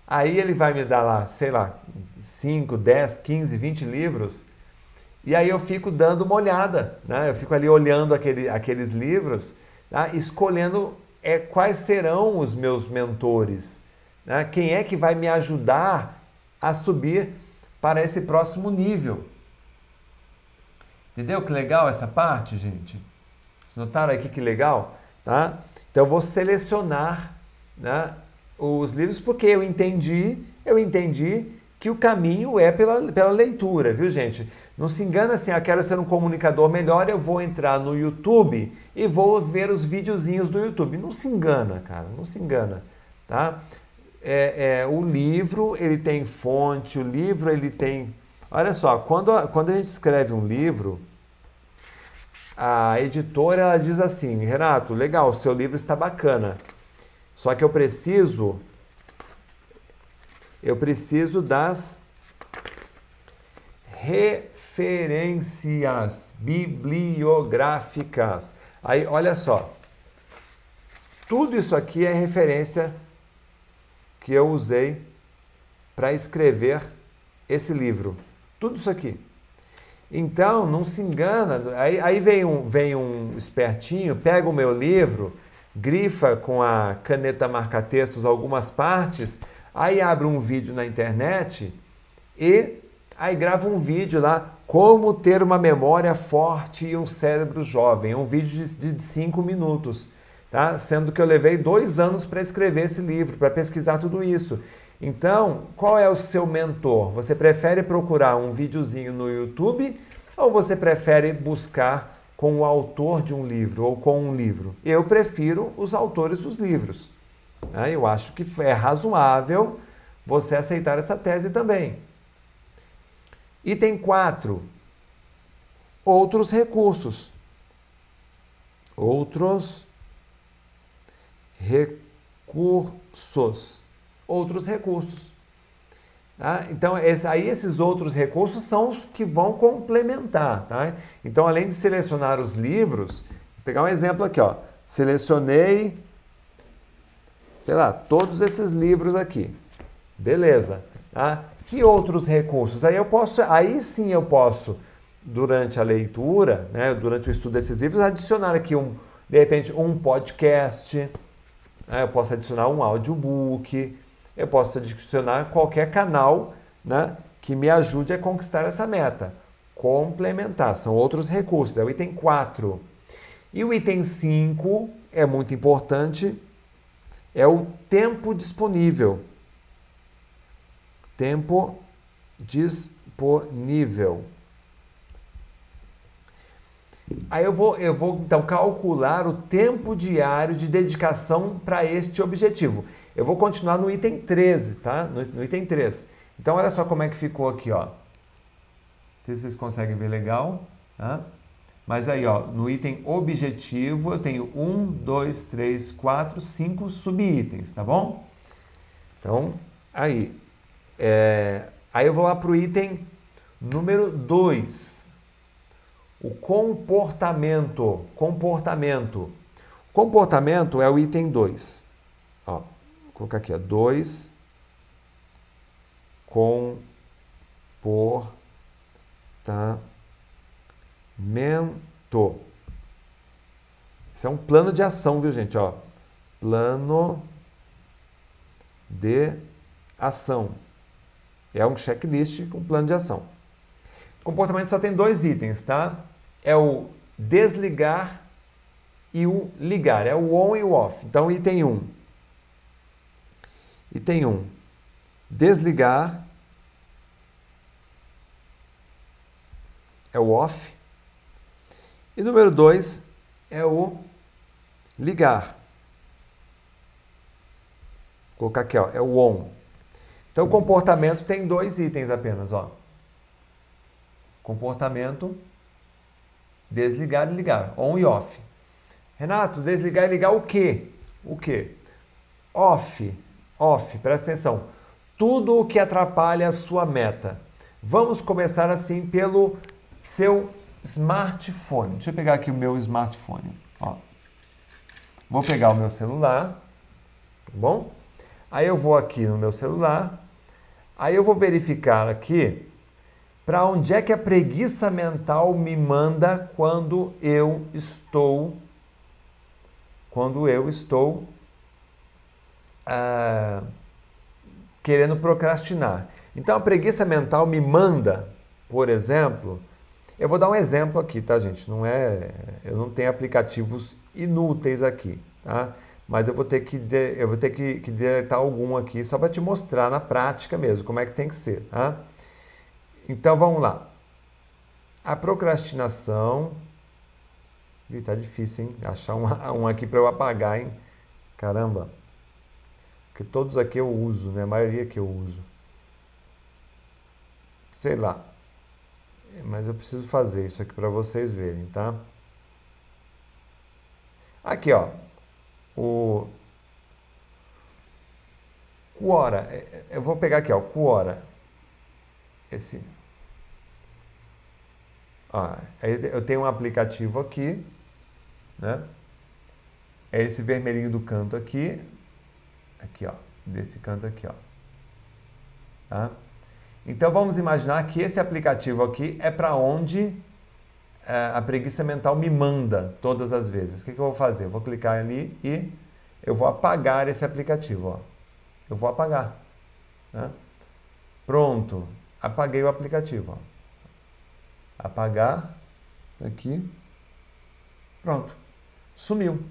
Aí ele vai me dar lá, sei lá, 5, 10, 15, 20 livros. E aí eu fico dando uma olhada, né? Eu fico ali olhando aquele, aqueles livros, tá? escolhendo é, quais serão os meus mentores. Né? Quem é que vai me ajudar a subir para esse próximo nível. Entendeu que legal essa parte, gente? Notaram aqui que legal? Tá? Então eu vou selecionar né, os livros porque eu entendi, eu entendi que o caminho é pela, pela leitura, viu gente? Não se engana assim, eu ah, quero ser um comunicador melhor, eu vou entrar no YouTube e vou ver os videozinhos do YouTube. Não se engana, cara, não se engana, tá? É, é, o livro, ele tem fonte, o livro, ele tem... Olha só, quando, quando a gente escreve um livro, a editora ela diz assim: Renato, legal, seu livro está bacana. Só que eu preciso eu preciso das referências bibliográficas. Aí, olha só. Tudo isso aqui é referência que eu usei para escrever esse livro. Tudo isso aqui. Então, não se engana. Aí, aí vem, um, vem um espertinho, pega o meu livro, grifa com a caneta marca-textos algumas partes, aí abre um vídeo na internet e aí grava um vídeo lá, como ter uma memória forte e um cérebro jovem. É um vídeo de 5 minutos, tá? Sendo que eu levei dois anos para escrever esse livro, para pesquisar tudo isso. Então, qual é o seu mentor? Você prefere procurar um videozinho no YouTube ou você prefere buscar com o autor de um livro ou com um livro? Eu prefiro os autores dos livros. Né? Eu acho que é razoável você aceitar essa tese também. Item 4. Outros recursos. Outros recursos outros recursos. Tá? Então, esse, aí esses outros recursos são os que vão complementar. Tá? Então, além de selecionar os livros, vou pegar um exemplo aqui. Ó. Selecionei, sei lá, todos esses livros aqui. Beleza. Tá? Que outros recursos? Aí eu posso, aí sim eu posso, durante a leitura, né, durante o estudo desses livros, adicionar aqui um, de repente, um podcast. Né? Eu posso adicionar um audiobook eu posso adicionar qualquer canal né, que me ajude a conquistar essa meta. Complementar, são outros recursos, é o item 4. E o item 5 é muito importante, é o tempo disponível. Tempo disponível. Aí eu vou, eu vou então calcular o tempo diário de dedicação para este objetivo. Eu vou continuar no item 13, tá? No, no, item 3. Então, olha só como é que ficou aqui, ó. Não sei se vocês conseguem ver legal, tá? Mas aí, ó, no item objetivo, eu tenho 1, 2, 3, 4, 5 subitens, tá bom? Então, aí. É, aí eu vou lá para o item número 2. O comportamento. Comportamento. Comportamento é o item 2. Ó colocar aqui, ó, dois comportamento. Isso é um plano de ação, viu, gente? Ó, plano de ação. É um checklist com plano de ação. Comportamento só tem dois itens, tá? É o desligar e o ligar. É o on e o off. Então, item 1. Um, e tem um desligar, é o off. E número dois é o ligar. Vou colocar aqui, ó, é o on. Então, o comportamento tem dois itens apenas, ó. Comportamento, desligar e ligar, on e off. Renato, desligar e ligar o quê? O quê? Off Off, presta atenção. Tudo o que atrapalha a sua meta. Vamos começar assim pelo seu smartphone. Deixa eu pegar aqui o meu smartphone. Ó. Vou pegar o meu celular, tá bom? Aí eu vou aqui no meu celular. Aí eu vou verificar aqui para onde é que a preguiça mental me manda quando eu estou quando eu estou ah, querendo procrastinar. Então a preguiça mental me manda, por exemplo, eu vou dar um exemplo aqui, tá, gente? Não é, eu não tenho aplicativos inúteis aqui, tá? Mas eu vou ter que de, eu vou ter que, que deletar algum aqui só para te mostrar na prática mesmo como é que tem que ser, tá? Então vamos lá. A procrastinação, está difícil, hein? Achar um, [LAUGHS] um aqui para eu apagar, hein? Caramba. Porque todos aqui eu uso, né? A maioria que eu uso. Sei lá. Mas eu preciso fazer isso aqui para vocês verem, tá? Aqui, ó. O Quora. É, é, eu vou pegar aqui, ó. Quora. Esse. Ó, eu tenho um aplicativo aqui, né? é esse vermelhinho do canto aqui, aqui ó, desse canto aqui ó. Tá? Então vamos imaginar que esse aplicativo aqui é para onde é, a preguiça mental me manda todas as vezes. O que, que, eu vou fazer? Eu vou clicar ali e eu vou apagar esse aplicativo. Ó. Eu vou apagar. Né? Pronto, apaguei o aplicativo. Ó. Apagar, aqui, pronto, sumiu.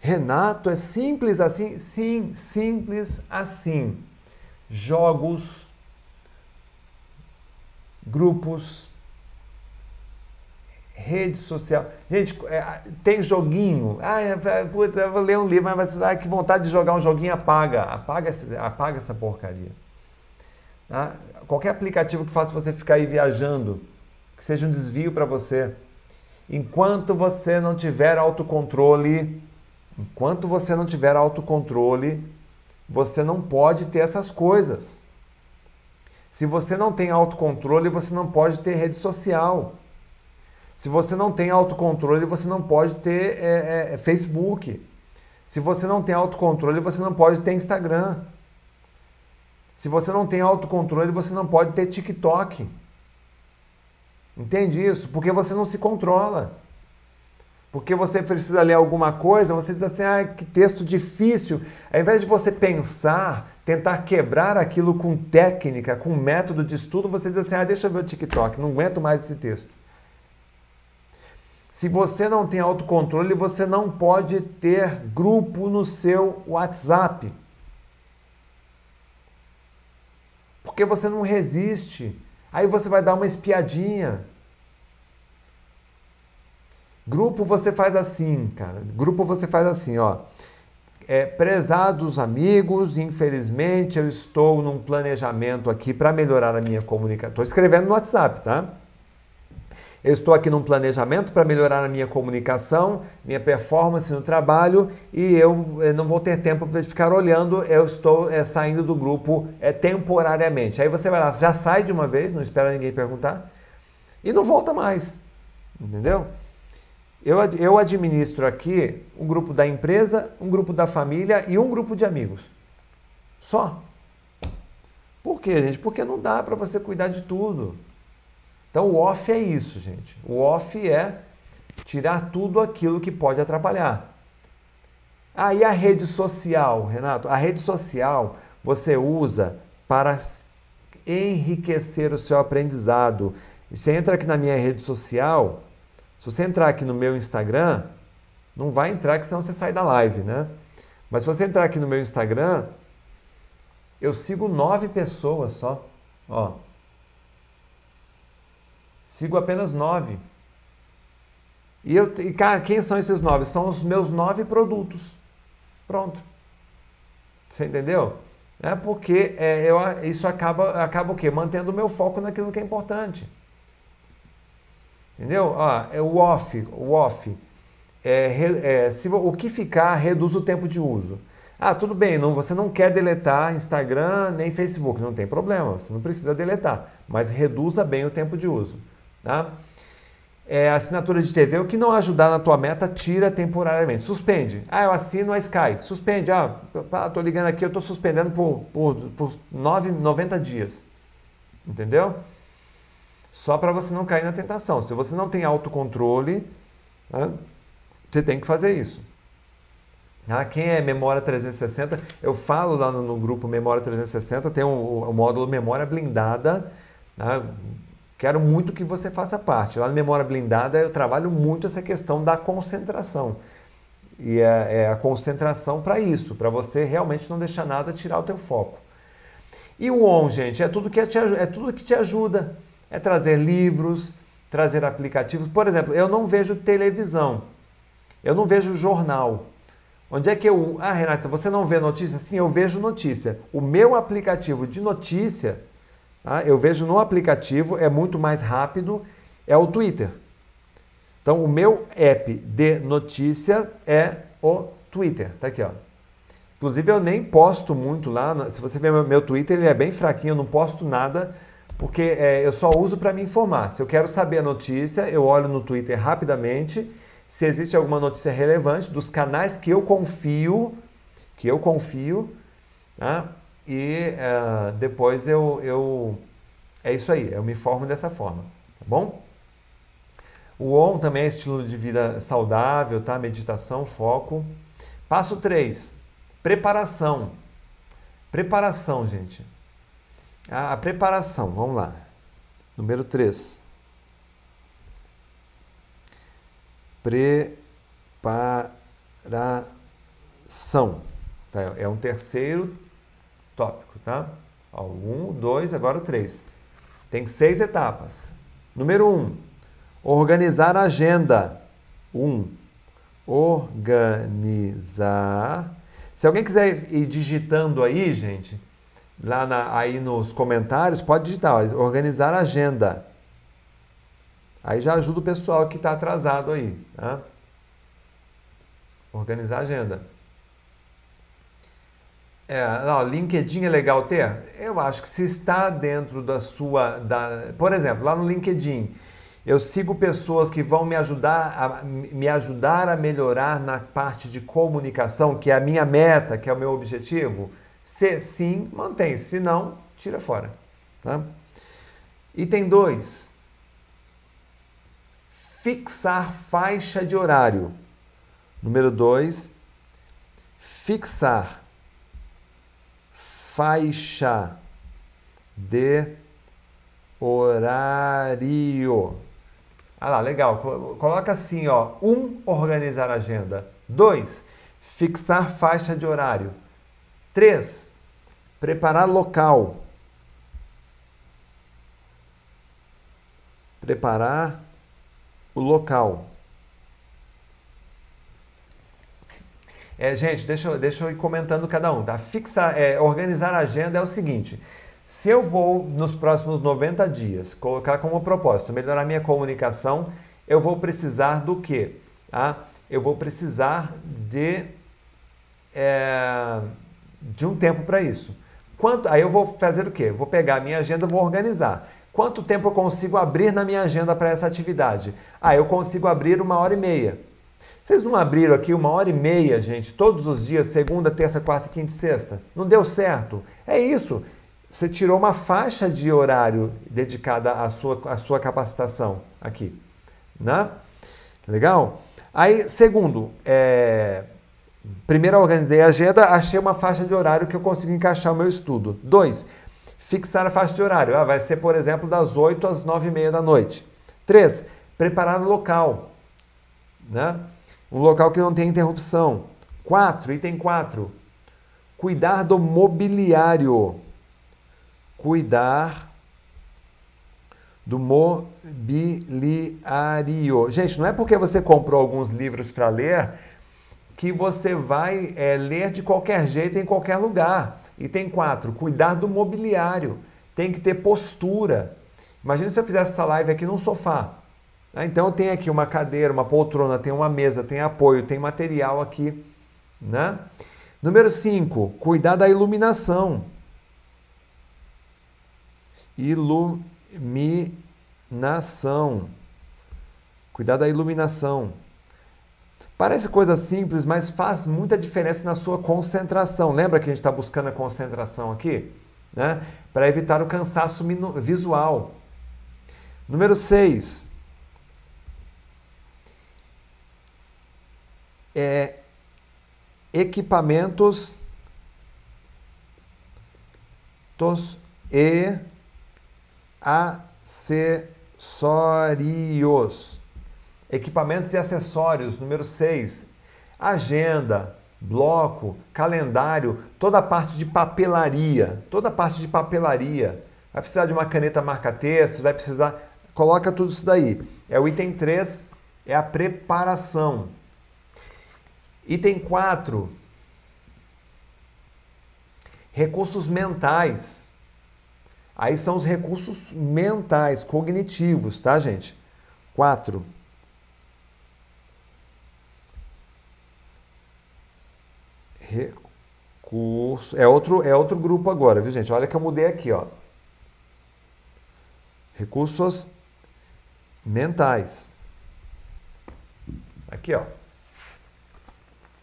Renato, é simples assim? Sim, simples assim. Jogos, grupos, rede social. Gente, é, tem joguinho. Ah, é, puta, eu vou ler um livro, mas ah, que vontade de jogar um joguinho, apaga. Apaga, apaga essa porcaria. Tá? Qualquer aplicativo que faça você ficar aí viajando, que seja um desvio para você. Enquanto você não tiver autocontrole, enquanto você não tiver autocontrole, você não pode ter essas coisas. Se você não tem autocontrole, você não pode ter rede social. Se você não tem autocontrole, você não pode ter é, é, Facebook. Se você não tem autocontrole, você não pode ter Instagram. Se você não tem autocontrole, você não pode ter TikTok. Entende isso? Porque você não se controla. Porque você precisa ler alguma coisa, você diz assim, ah, que texto difícil. Ao invés de você pensar, tentar quebrar aquilo com técnica, com método de estudo, você diz assim, ah, deixa eu ver o TikTok, não aguento mais esse texto. Se você não tem autocontrole, você não pode ter grupo no seu WhatsApp. Porque você não resiste. Aí você vai dar uma espiadinha. Grupo você faz assim, cara. Grupo você faz assim, ó. É, prezados amigos, infelizmente eu estou num planejamento aqui para melhorar a minha comunicação. Estou escrevendo no WhatsApp, tá? Eu estou aqui num planejamento para melhorar a minha comunicação, minha performance no trabalho e eu eh, não vou ter tempo para ficar olhando. Eu estou é, saindo do grupo é, temporariamente. Aí você vai lá, já sai de uma vez, não espera ninguém perguntar e não volta mais. Entendeu? Eu, eu administro aqui um grupo da empresa, um grupo da família e um grupo de amigos. Só. Por quê, gente? Porque não dá para você cuidar de tudo. Então o off é isso, gente. O off é tirar tudo aquilo que pode atrapalhar. Aí ah, a rede social, Renato? A rede social você usa para enriquecer o seu aprendizado. Você entra aqui na minha rede social, se você entrar aqui no meu Instagram, não vai entrar que senão você sai da live, né? Mas se você entrar aqui no meu Instagram, eu sigo nove pessoas só. Ó, Sigo apenas nove. E, eu, e cara, quem são esses nove? São os meus nove produtos. Pronto. Você entendeu? É porque é, eu, isso acaba, acaba o quê? Mantendo o meu foco naquilo que é importante. Entendeu? Ah, é o off, o off. É, é, se, o que ficar reduz o tempo de uso. Ah, tudo bem, não, você não quer deletar Instagram nem Facebook, não tem problema, você não precisa deletar, mas reduza bem o tempo de uso. Tá? É, assinatura de TV, o que não ajudar na tua meta, tira temporariamente. Suspende. Ah, eu assino a Sky. Suspende. Ah, tô ligando aqui, eu tô suspendendo por, por, por 9, 90 dias. Entendeu? Só para você não cair na tentação. Se você não tem autocontrole, né, você tem que fazer isso. Ah, quem é Memória 360, eu falo lá no, no grupo Memória 360, tem o um, um módulo Memória Blindada, né, Quero muito que você faça parte. Lá na Memória Blindada eu trabalho muito essa questão da concentração. E é, é a concentração para isso, para você realmente não deixar nada tirar o teu foco. E o ON, gente, é tudo que te, é tudo que te ajuda. É trazer livros, trazer aplicativos. Por exemplo, eu não vejo televisão. Eu não vejo jornal. Onde é que eu. Ah, Renata, você não vê notícia? Sim, eu vejo notícia. O meu aplicativo de notícia Tá? Eu vejo no aplicativo, é muito mais rápido, é o Twitter. Então, o meu app de notícia é o Twitter. Tá aqui, ó. Inclusive, eu nem posto muito lá. Se você ver meu, Twitter, ele é bem fraquinho, eu não posto nada, porque é, eu só uso para me informar. Se eu quero saber a notícia, eu olho no Twitter rapidamente. se existe alguma notícia relevante dos canais que eu confio, que eu confio, tá? e uh, depois eu, eu. É isso aí, eu me formo dessa forma, tá bom? O ON também é estilo de vida saudável, tá? Meditação, foco. Passo 3, preparação. Preparação, gente. A, a preparação, vamos lá. Número 3. Preparação. Tá? É um terceiro tópico, tá? Ó, um, dois, agora o três. Tem seis etapas. Número um, organizar a agenda. Um, organizar. Se alguém quiser ir digitando aí, gente, lá na, aí nos comentários, pode digitar, ó, organizar a agenda. Aí já ajuda o pessoal que está atrasado aí, tá? Organizar a agenda. É, não, LinkedIn é legal ter? Eu acho que se está dentro da sua. Da, por exemplo, lá no LinkedIn, eu sigo pessoas que vão me ajudar, a, me ajudar a melhorar na parte de comunicação, que é a minha meta, que é o meu objetivo. Se sim, mantém. Se não, tira fora. Tá? Item 2. Fixar faixa de horário. Número 2. Fixar faixa de horário. Ah lá, legal. Coloca assim, ó. Um, organizar a agenda. Dois, fixar faixa de horário. Três, preparar local. Preparar o local. É, gente, deixa, deixa eu ir comentando cada um, tá? Fixar, é, organizar a agenda é o seguinte. Se eu vou, nos próximos 90 dias, colocar como propósito melhorar minha comunicação, eu vou precisar do quê? Tá? Eu vou precisar de, é, de um tempo para isso. Quanto, aí eu vou fazer o quê? Vou pegar a minha agenda, vou organizar. Quanto tempo eu consigo abrir na minha agenda para essa atividade? Ah, eu consigo abrir uma hora e meia. Vocês não abriram aqui uma hora e meia, gente, todos os dias, segunda, terça, quarta, quinta e sexta? Não deu certo? É isso. Você tirou uma faixa de horário dedicada à sua, à sua capacitação aqui. Né? Legal? Aí, segundo, é... primeiro organizei a agenda, achei uma faixa de horário que eu consigo encaixar o meu estudo. Dois, fixar a faixa de horário. Ah, vai ser, por exemplo, das 8 às 9 e meia da noite. Três, preparar o local. Né? Um local que não tem interrupção. 4, item 4. Cuidar do mobiliário. Cuidar do mobiliário. Gente, não é porque você comprou alguns livros para ler que você vai é, ler de qualquer jeito em qualquer lugar. Item 4. Cuidar do mobiliário. Tem que ter postura. Imagina se eu fizesse essa live aqui num sofá. Ah, então tem aqui uma cadeira, uma poltrona, tem uma mesa, tem apoio, tem material aqui. Né? Número 5, cuidar da iluminação. Iluminação. Cuidar da iluminação. Parece coisa simples, mas faz muita diferença na sua concentração. Lembra que a gente está buscando a concentração aqui? Né? Para evitar o cansaço visual. Número 6, é, equipamentos tos e acessórios. Equipamentos e acessórios, número 6. Agenda, bloco, calendário, toda a parte de papelaria, toda a parte de papelaria. Vai precisar de uma caneta marca-texto, vai precisar. Coloca tudo isso daí. É o item 3, é a preparação. Item 4. Recursos mentais. Aí são os recursos mentais, cognitivos, tá, gente? 4. Recurso. É outro, é outro grupo agora, viu, gente? Olha que eu mudei aqui, ó. Recursos mentais. Aqui, ó.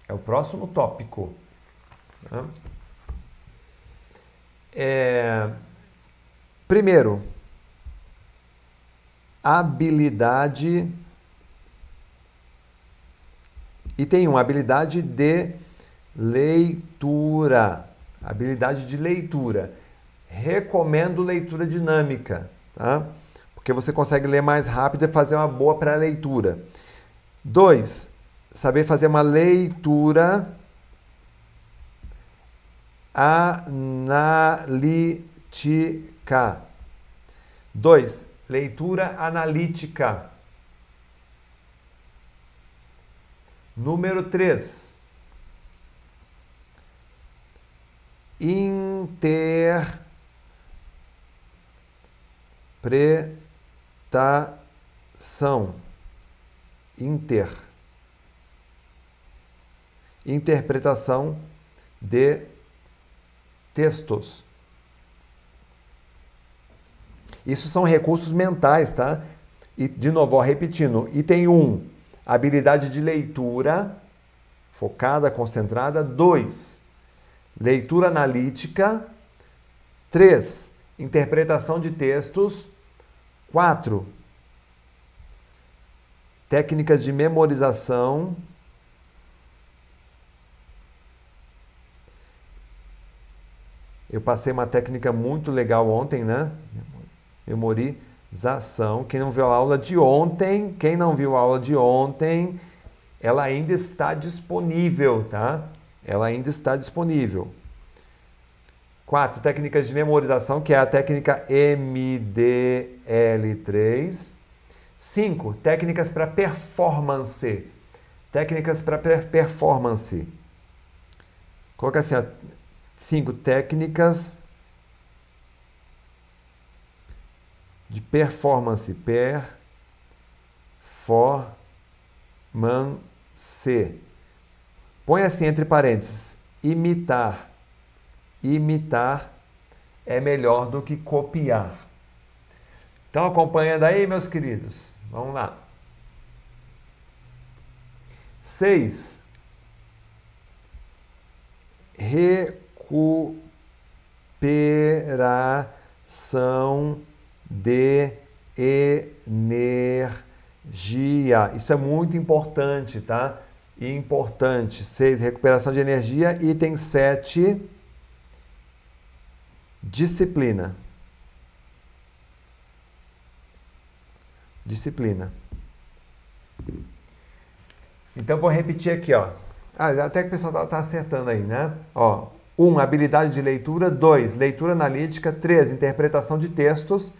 É o próximo tópico. Tá? É, primeiro, habilidade. Item 1, habilidade de leitura. Habilidade de leitura. Recomendo leitura dinâmica, tá? Porque você consegue ler mais rápido e fazer uma boa pré-leitura. 2. Saber fazer uma leitura analítica. 2. Leitura analítica. Número 3. Interpretação. Inter. Interpretação de textos. Isso são recursos mentais, tá? E, de novo, ó, repetindo. Item 1, um, habilidade de leitura, focada, concentrada. 2, leitura analítica. 3, interpretação de textos. 4, técnicas de memorização. Eu passei uma técnica muito legal ontem, né? Memorização. Quem não viu a aula de ontem, quem não viu a aula de ontem, ela ainda está disponível, tá? Ela ainda está disponível. Quatro, técnicas de memorização, que é a técnica MDL3. Cinco, técnicas para performance. Técnicas para performance. Coloca assim, ó, cinco técnicas de performance. Performance. Põe assim entre parênteses, imitar. Imitar é melhor do que copiar. Então acompanhando aí, meus queridos. Vamos lá. 6. Recuperação de energia. Isso é muito importante, tá? Importante. 6. Recuperação de energia. Item 7. Disciplina. Disciplina. Então vou repetir aqui, ó. Ah, até que o pessoal tá, tá acertando aí, né? Ó, 1. Um, habilidade de leitura. 2. Leitura analítica. 3. Interpretação de textos.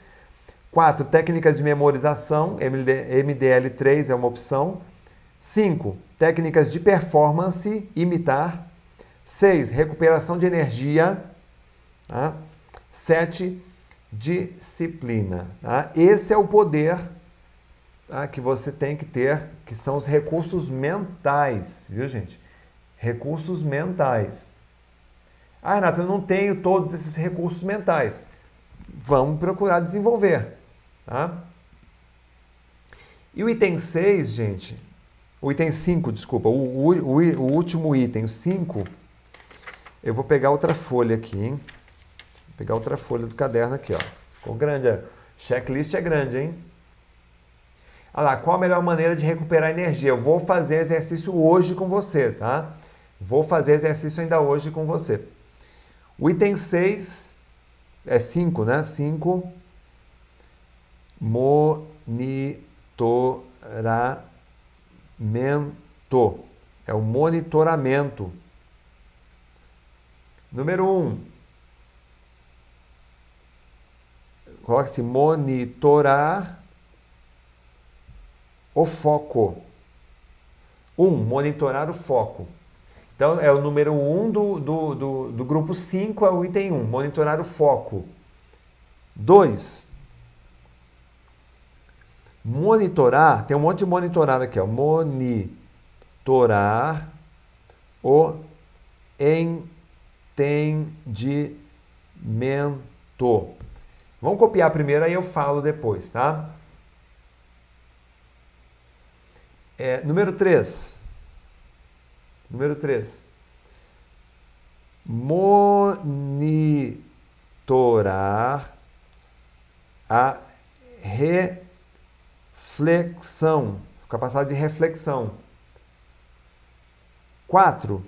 4. Técnicas de memorização. MDL3 é uma opção. 5. Técnicas de performance. Imitar. 6. Recuperação de energia. Tá? 7. Disciplina. Tá? Esse é o poder tá? que você tem que ter, que são os recursos mentais, viu, gente? Recursos mentais. Ah, Renato, eu não tenho todos esses recursos mentais. Vamos procurar desenvolver, tá? E o item 6, gente, o item 5, desculpa, o, o, o, o último item, o 5, eu vou pegar outra folha aqui, hein? Vou pegar outra folha do caderno aqui, ó. Ficou grande, a checklist é grande, hein? Olha lá, qual a melhor maneira de recuperar energia? Eu vou fazer exercício hoje com você, tá? Vou fazer exercício ainda hoje com você. O item 6 é 5, né? 5. Monitoramento. É o monitoramento. Número 1. Um, Coloque-se monitorar o foco. Um, monitorar o foco. Então, é o número 1 um do, do, do, do grupo 5, é o item 1, um, monitorar o foco. 2. Monitorar, tem um monte de monitorar aqui, ó. Monitorar o entendimento. Vamos copiar primeiro, aí eu falo depois, tá? É, número 3. Número 3. Monitorar a reflexão, capacidade de reflexão. 4.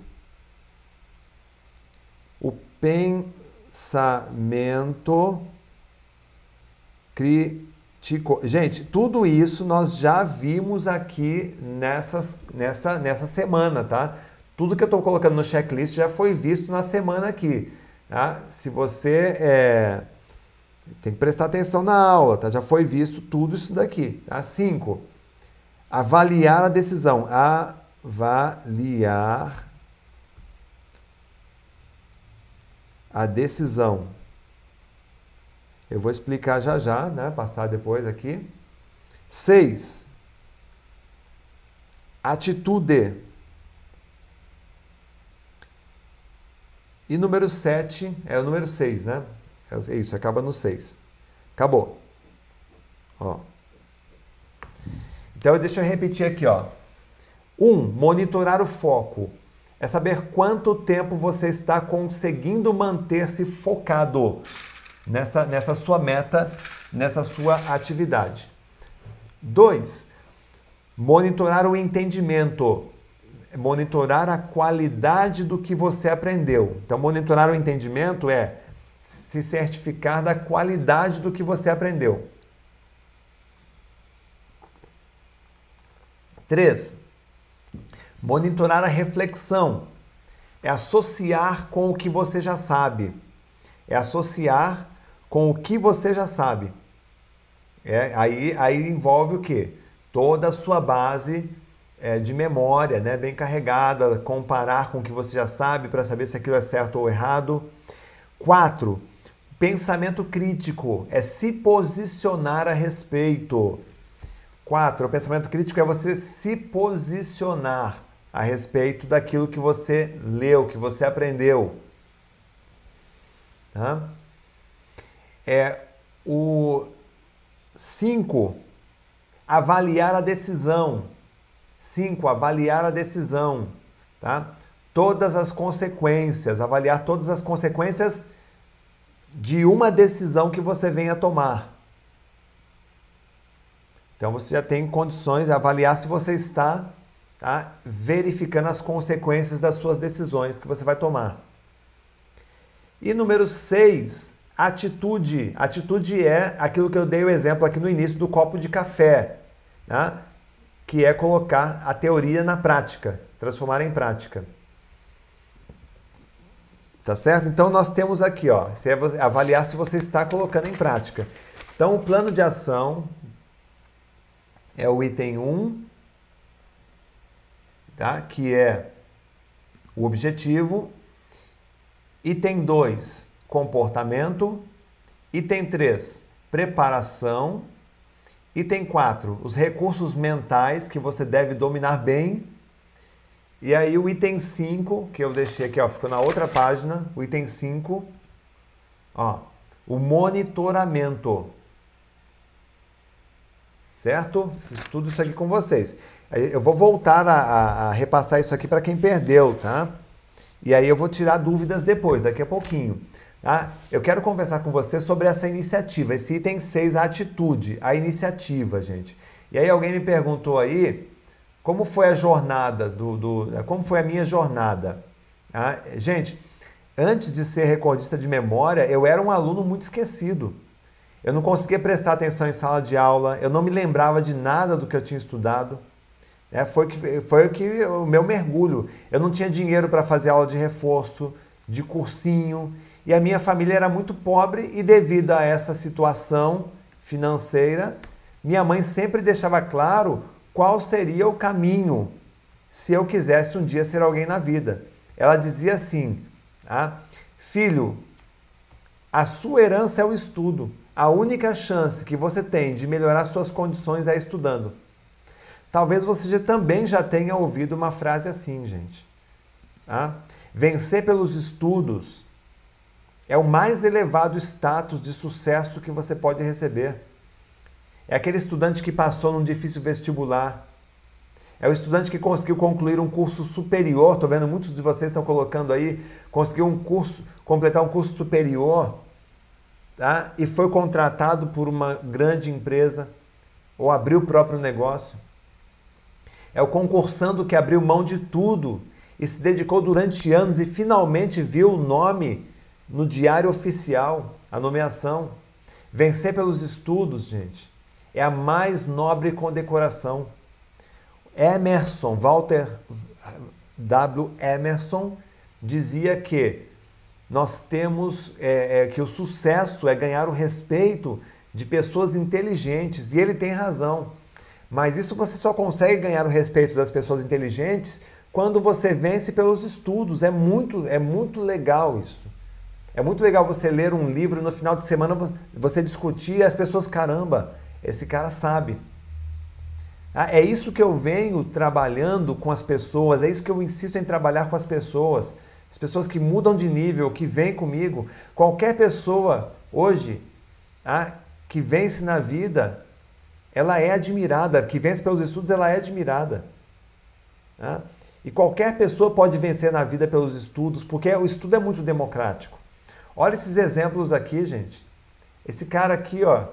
O pensamento crítico. Gente, tudo isso nós já vimos aqui nessas, nessa, nessa semana, tá? Tudo que eu estou colocando no checklist já foi visto na semana aqui. Tá? Se você é, tem que prestar atenção na aula, tá? Já foi visto tudo isso daqui. Tá? Cinco, avaliar a decisão. Avaliar a decisão. Eu vou explicar já já, né? Passar depois aqui. Seis, atitude. E número 7 é o número 6, né? É isso, acaba no 6. Acabou. Ó. Então, deixa eu repetir aqui, ó. 1. Um, monitorar o foco. É saber quanto tempo você está conseguindo manter-se focado nessa, nessa sua meta, nessa sua atividade. 2. Monitorar o entendimento monitorar a qualidade do que você aprendeu. Então, monitorar o entendimento é se certificar da qualidade do que você aprendeu. 3. Monitorar a reflexão é associar com o que você já sabe. É associar com o que você já sabe. É, aí, aí envolve o quê? Toda a sua base é, de memória, né, bem carregada, comparar com o que você já sabe para saber se aquilo é certo ou errado. Quatro, pensamento crítico é se posicionar a respeito. Quatro, o pensamento crítico é você se posicionar a respeito daquilo que você leu, que você aprendeu. Tá? É o cinco, avaliar a decisão. 5. Avaliar a decisão, tá? Todas as consequências, avaliar todas as consequências de uma decisão que você venha tomar. Então você já tem condições de avaliar se você está tá, verificando as consequências das suas decisões que você vai tomar. E número 6, atitude. Atitude é aquilo que eu dei o exemplo aqui no início do copo de café. Tá? que é colocar a teoria na prática, transformar em prática. Tá certo? Então nós temos aqui, ó, é avaliar se você está colocando em prática. Então o plano de ação é o item 1, tá? Que é o objetivo. Item 2, comportamento. Item 3, preparação. Item 4, os recursos mentais que você deve dominar bem. E aí o item 5, que eu deixei aqui, ó, ficou na outra página, o item 5, ó, o monitoramento. Certo? Fiz tudo isso aqui com vocês. Eu vou voltar a, a, a repassar isso aqui para quem perdeu, tá? E aí eu vou tirar dúvidas depois, daqui a pouquinho. Tá? Eu quero conversar com você sobre essa iniciativa, esse item 6, a atitude, a iniciativa, gente. E aí alguém me perguntou aí como foi a jornada do, do como foi a minha jornada. Tá? Gente, antes de ser recordista de memória, eu era um aluno muito esquecido. Eu não conseguia prestar atenção em sala de aula, eu não me lembrava de nada do que eu tinha estudado. É, foi, que, foi que, o meu mergulho. Eu não tinha dinheiro para fazer aula de reforço, de cursinho, e a minha família era muito pobre e devido a essa situação financeira, minha mãe sempre deixava claro qual seria o caminho se eu quisesse um dia ser alguém na vida. Ela dizia assim: ah, Filho, a sua herança é o estudo. A única chance que você tem de melhorar suas condições é estudando. Talvez você também já tenha ouvido uma frase assim, gente. Ah, vencer pelos estudos é o mais elevado status de sucesso que você pode receber. É aquele estudante que passou num difícil vestibular. É o estudante que conseguiu concluir um curso superior. Estou vendo muitos de vocês estão colocando aí, conseguiu um curso, completar um curso superior, tá? E foi contratado por uma grande empresa ou abriu o próprio negócio. É o concursando que abriu mão de tudo e se dedicou durante anos e finalmente viu o nome no diário oficial, a nomeação. Vencer pelos estudos, gente, é a mais nobre condecoração. Emerson, Walter W. Emerson, dizia que nós temos é, é, que o sucesso é ganhar o respeito de pessoas inteligentes, e ele tem razão. Mas isso você só consegue ganhar o respeito das pessoas inteligentes quando você vence pelos estudos. É muito, é muito legal isso. É muito legal você ler um livro e no final de semana você discutir as pessoas, caramba, esse cara sabe. Ah, é isso que eu venho trabalhando com as pessoas, é isso que eu insisto em trabalhar com as pessoas. As pessoas que mudam de nível, que vêm comigo. Qualquer pessoa hoje ah, que vence na vida, ela é admirada. Que vence pelos estudos, ela é admirada. Ah, e qualquer pessoa pode vencer na vida pelos estudos, porque o estudo é muito democrático. Olha esses exemplos aqui, gente. Esse cara aqui, ó,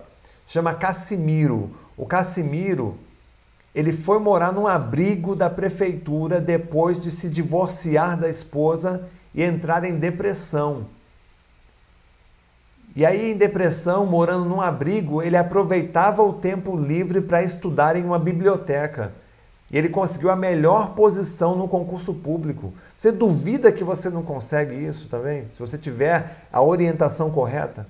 chama Cassimiro. O Cassimiro, ele foi morar num abrigo da prefeitura depois de se divorciar da esposa e entrar em depressão. E aí, em depressão, morando num abrigo, ele aproveitava o tempo livre para estudar em uma biblioteca. E ele conseguiu a melhor posição no concurso público. Você duvida que você não consegue isso também? Se você tiver a orientação correta?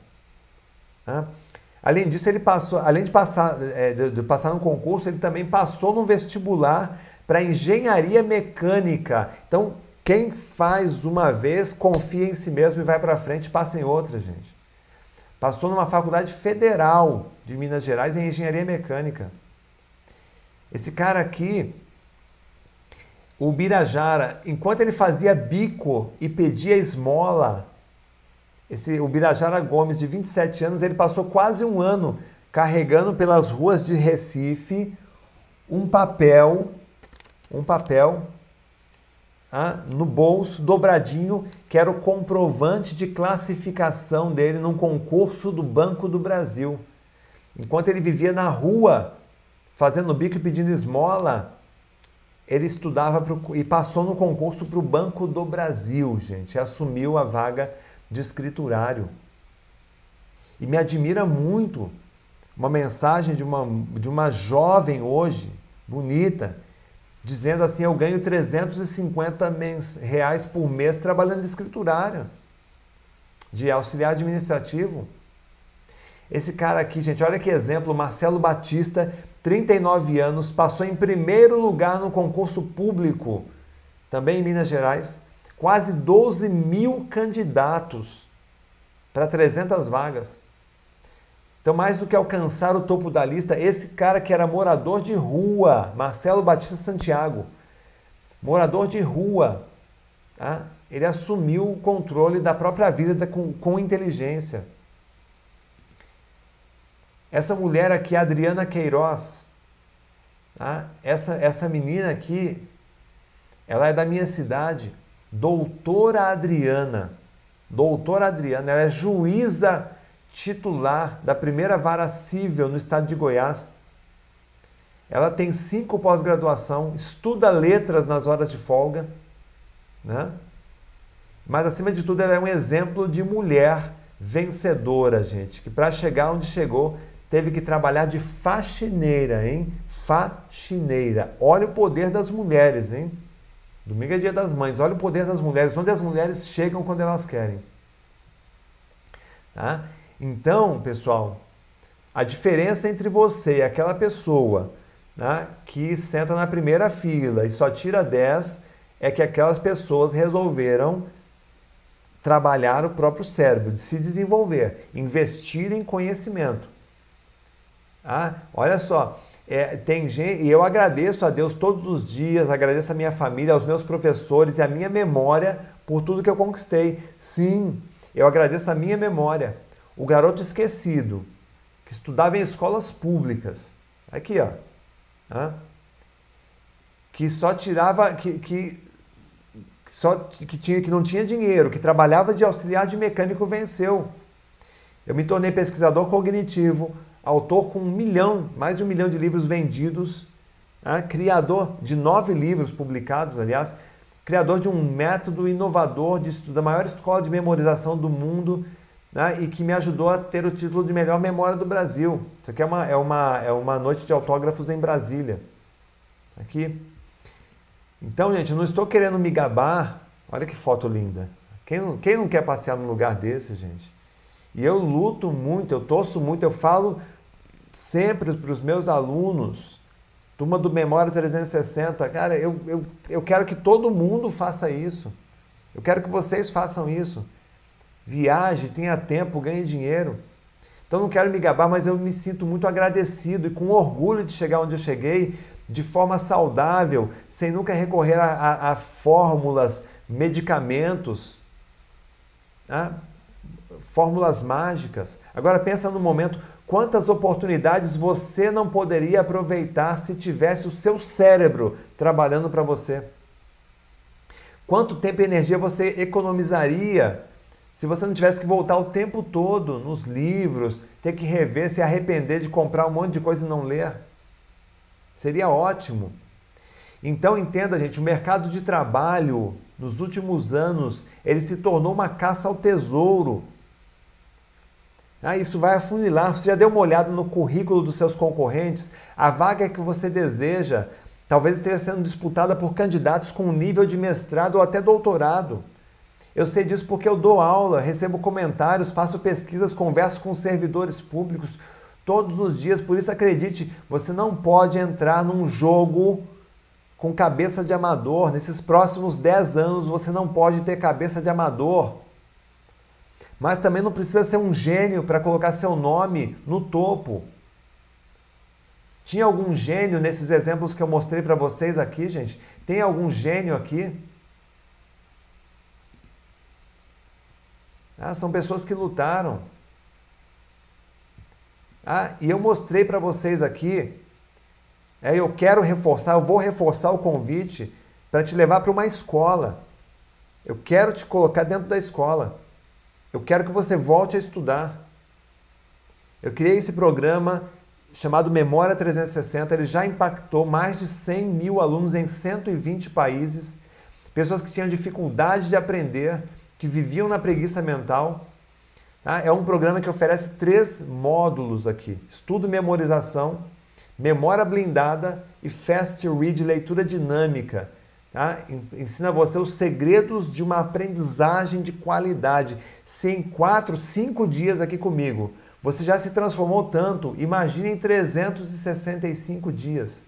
Além disso, ele passou, além de passar, é, de, de passar no concurso, ele também passou no vestibular para engenharia mecânica. Então, quem faz uma vez, confia em si mesmo e vai para frente, passa em outra, gente. Passou numa faculdade federal de Minas Gerais em engenharia mecânica. Esse cara aqui, o Birajara, enquanto ele fazia bico e pedia esmola, esse, o Birajara Gomes, de 27 anos, ele passou quase um ano carregando pelas ruas de Recife um papel, um papel ah, no bolso, dobradinho, que era o comprovante de classificação dele num concurso do Banco do Brasil. Enquanto ele vivia na rua, fazendo bico e pedindo esmola, ele estudava pro, e passou no concurso para o Banco do Brasil, gente, assumiu a vaga de escriturário. E me admira muito uma mensagem de uma, de uma jovem hoje, bonita, dizendo assim: Eu ganho 350 reais por mês trabalhando de escriturário, de auxiliar administrativo. Esse cara aqui, gente, olha que exemplo: Marcelo Batista, 39 anos, passou em primeiro lugar no concurso público, também em Minas Gerais quase 12 mil candidatos para 300 vagas. Então, mais do que alcançar o topo da lista, esse cara que era morador de rua, Marcelo Batista Santiago, morador de rua, tá? ele assumiu o controle da própria vida com, com inteligência. Essa mulher aqui, Adriana Queiroz, tá? essa, essa menina aqui, ela é da minha cidade doutora Adriana. Doutora Adriana, ela é juíza titular da primeira vara civil no estado de Goiás. Ela tem cinco pós-graduação, estuda letras nas horas de folga, né? Mas acima de tudo, ela é um exemplo de mulher vencedora, gente, que para chegar onde chegou teve que trabalhar de faxineira, hein? Faxineira. Olha o poder das mulheres, hein? Domingo é dia das mães. Olha o poder das mulheres, onde as mulheres chegam quando elas querem. Tá? Então, pessoal, a diferença entre você e aquela pessoa né, que senta na primeira fila e só tira 10 é que aquelas pessoas resolveram trabalhar o próprio cérebro, de se desenvolver, investir em conhecimento. Tá? Olha só, é, tem gente, e eu agradeço a Deus todos os dias, agradeço a minha família, aos meus professores e a minha memória por tudo que eu conquistei. Sim, eu agradeço a minha memória. O garoto esquecido, que estudava em escolas públicas, aqui ó, que só tirava, que, que só que tinha que não tinha dinheiro, que trabalhava de auxiliar de mecânico venceu. Eu me tornei pesquisador cognitivo, autor com um milhão, mais de um milhão de livros vendidos, né? criador de nove livros publicados, aliás, criador de um método inovador de estudo, da maior escola de memorização do mundo, né? e que me ajudou a ter o título de melhor memória do Brasil. Isso aqui é uma, é uma, é uma noite de autógrafos em Brasília. Aqui. Então, gente, eu não estou querendo me gabar. Olha que foto linda. Quem não, quem não quer passear num lugar desse, gente? E eu luto muito, eu torço muito, eu falo sempre para os meus alunos, turma do Memória 360, cara, eu, eu, eu quero que todo mundo faça isso. Eu quero que vocês façam isso. Viaje, tenha tempo, ganhe dinheiro. Então não quero me gabar, mas eu me sinto muito agradecido e com orgulho de chegar onde eu cheguei, de forma saudável, sem nunca recorrer a, a, a fórmulas, medicamentos, né? fórmulas mágicas. Agora pensa no momento, quantas oportunidades você não poderia aproveitar se tivesse o seu cérebro trabalhando para você? Quanto tempo e energia você economizaria se você não tivesse que voltar o tempo todo nos livros, ter que rever, se arrepender de comprar um monte de coisa e não ler? Seria ótimo. Então entenda, gente, o mercado de trabalho nos últimos anos, ele se tornou uma caça ao tesouro. Ah, isso vai afunilar. Você já deu uma olhada no currículo dos seus concorrentes? A vaga que você deseja talvez esteja sendo disputada por candidatos com nível de mestrado ou até doutorado. Eu sei disso porque eu dou aula, recebo comentários, faço pesquisas, converso com servidores públicos todos os dias. Por isso, acredite, você não pode entrar num jogo com cabeça de amador. Nesses próximos 10 anos, você não pode ter cabeça de amador. Mas também não precisa ser um gênio para colocar seu nome no topo. Tinha algum gênio nesses exemplos que eu mostrei para vocês aqui, gente? Tem algum gênio aqui? Ah, são pessoas que lutaram. Ah, e eu mostrei para vocês aqui, é, eu quero reforçar, eu vou reforçar o convite para te levar para uma escola. Eu quero te colocar dentro da escola. Eu quero que você volte a estudar. Eu criei esse programa chamado Memória 360, ele já impactou mais de 100 mil alunos em 120 países, pessoas que tinham dificuldade de aprender, que viviam na preguiça mental. Tá? É um programa que oferece três módulos aqui: estudo e memorização, memória blindada e fast read, leitura dinâmica. Tá? Ensina você os segredos de uma aprendizagem de qualidade. Se em quatro, cinco dias aqui comigo você já se transformou tanto, imagine em 365 dias.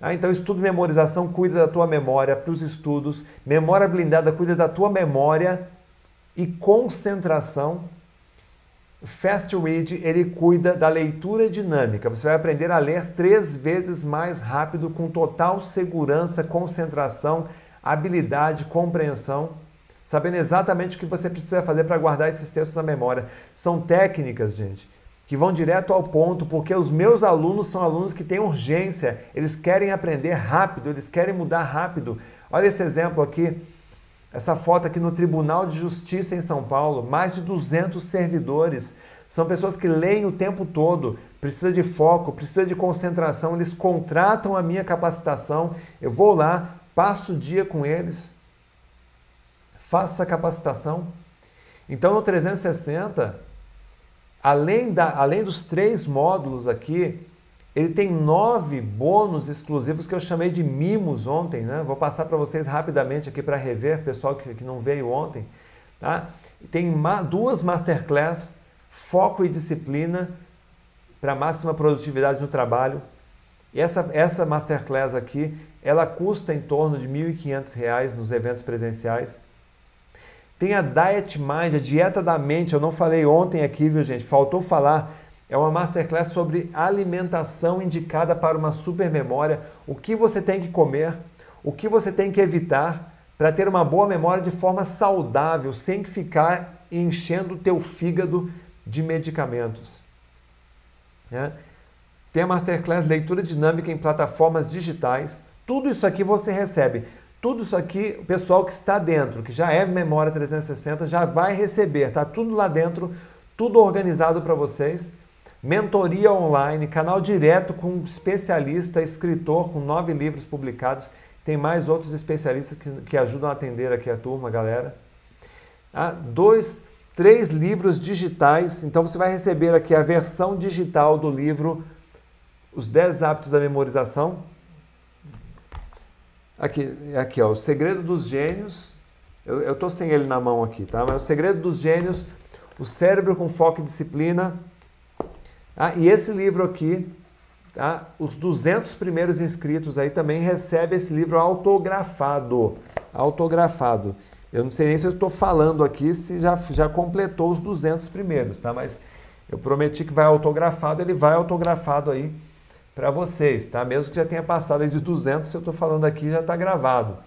Ah, então, estudo memorização cuida da tua memória para os estudos, memória blindada cuida da tua memória e concentração. Fast Read, ele cuida da leitura dinâmica. Você vai aprender a ler três vezes mais rápido, com total segurança, concentração, habilidade, compreensão, sabendo exatamente o que você precisa fazer para guardar esses textos na memória. São técnicas, gente, que vão direto ao ponto, porque os meus alunos são alunos que têm urgência, eles querem aprender rápido, eles querem mudar rápido. Olha esse exemplo aqui, essa foto aqui no Tribunal de Justiça em São Paulo, mais de 200 servidores. São pessoas que leem o tempo todo, precisa de foco, precisa de concentração, eles contratam a minha capacitação, eu vou lá, passo o dia com eles, faço essa capacitação. Então no 360 além, da, além dos três módulos aqui, ele tem nove bônus exclusivos que eu chamei de mimos ontem, né? Vou passar para vocês rapidamente aqui para rever, pessoal que, que não veio ontem. Tá? Tem ma duas masterclass, foco e disciplina para máxima produtividade no trabalho. E essa, essa masterclass aqui, ela custa em torno de R$ 1.500 nos eventos presenciais. Tem a Diet Mind, a dieta da mente. Eu não falei ontem aqui, viu, gente? Faltou falar. É uma masterclass sobre alimentação indicada para uma supermemória. O que você tem que comer, o que você tem que evitar para ter uma boa memória de forma saudável, sem ficar enchendo o teu fígado de medicamentos. Né? Tem a Masterclass Leitura Dinâmica em plataformas digitais, Tudo isso aqui você recebe. Tudo isso aqui, o pessoal que está dentro, que já é memória 360, já vai receber. Tá tudo lá dentro, tudo organizado para vocês. Mentoria online, canal direto com especialista, escritor com nove livros publicados. Tem mais outros especialistas que, que ajudam a atender aqui a turma, galera. Ah, dois, três livros digitais. Então você vai receber aqui a versão digital do livro Os 10 Hábitos da Memorização. Aqui, aqui ó, O Segredo dos Gênios. Eu estou sem ele na mão aqui, tá? Mas O Segredo dos Gênios, O Cérebro com Foco e Disciplina. Ah, e esse livro aqui, tá? Os 200 primeiros inscritos aí também recebem esse livro autografado. Autografado. Eu não sei nem se eu estou falando aqui se já, já completou os 200 primeiros, tá? Mas eu prometi que vai autografado, ele vai autografado aí para vocês, tá? Mesmo que já tenha passado aí de 200, se eu estou falando aqui já está gravado.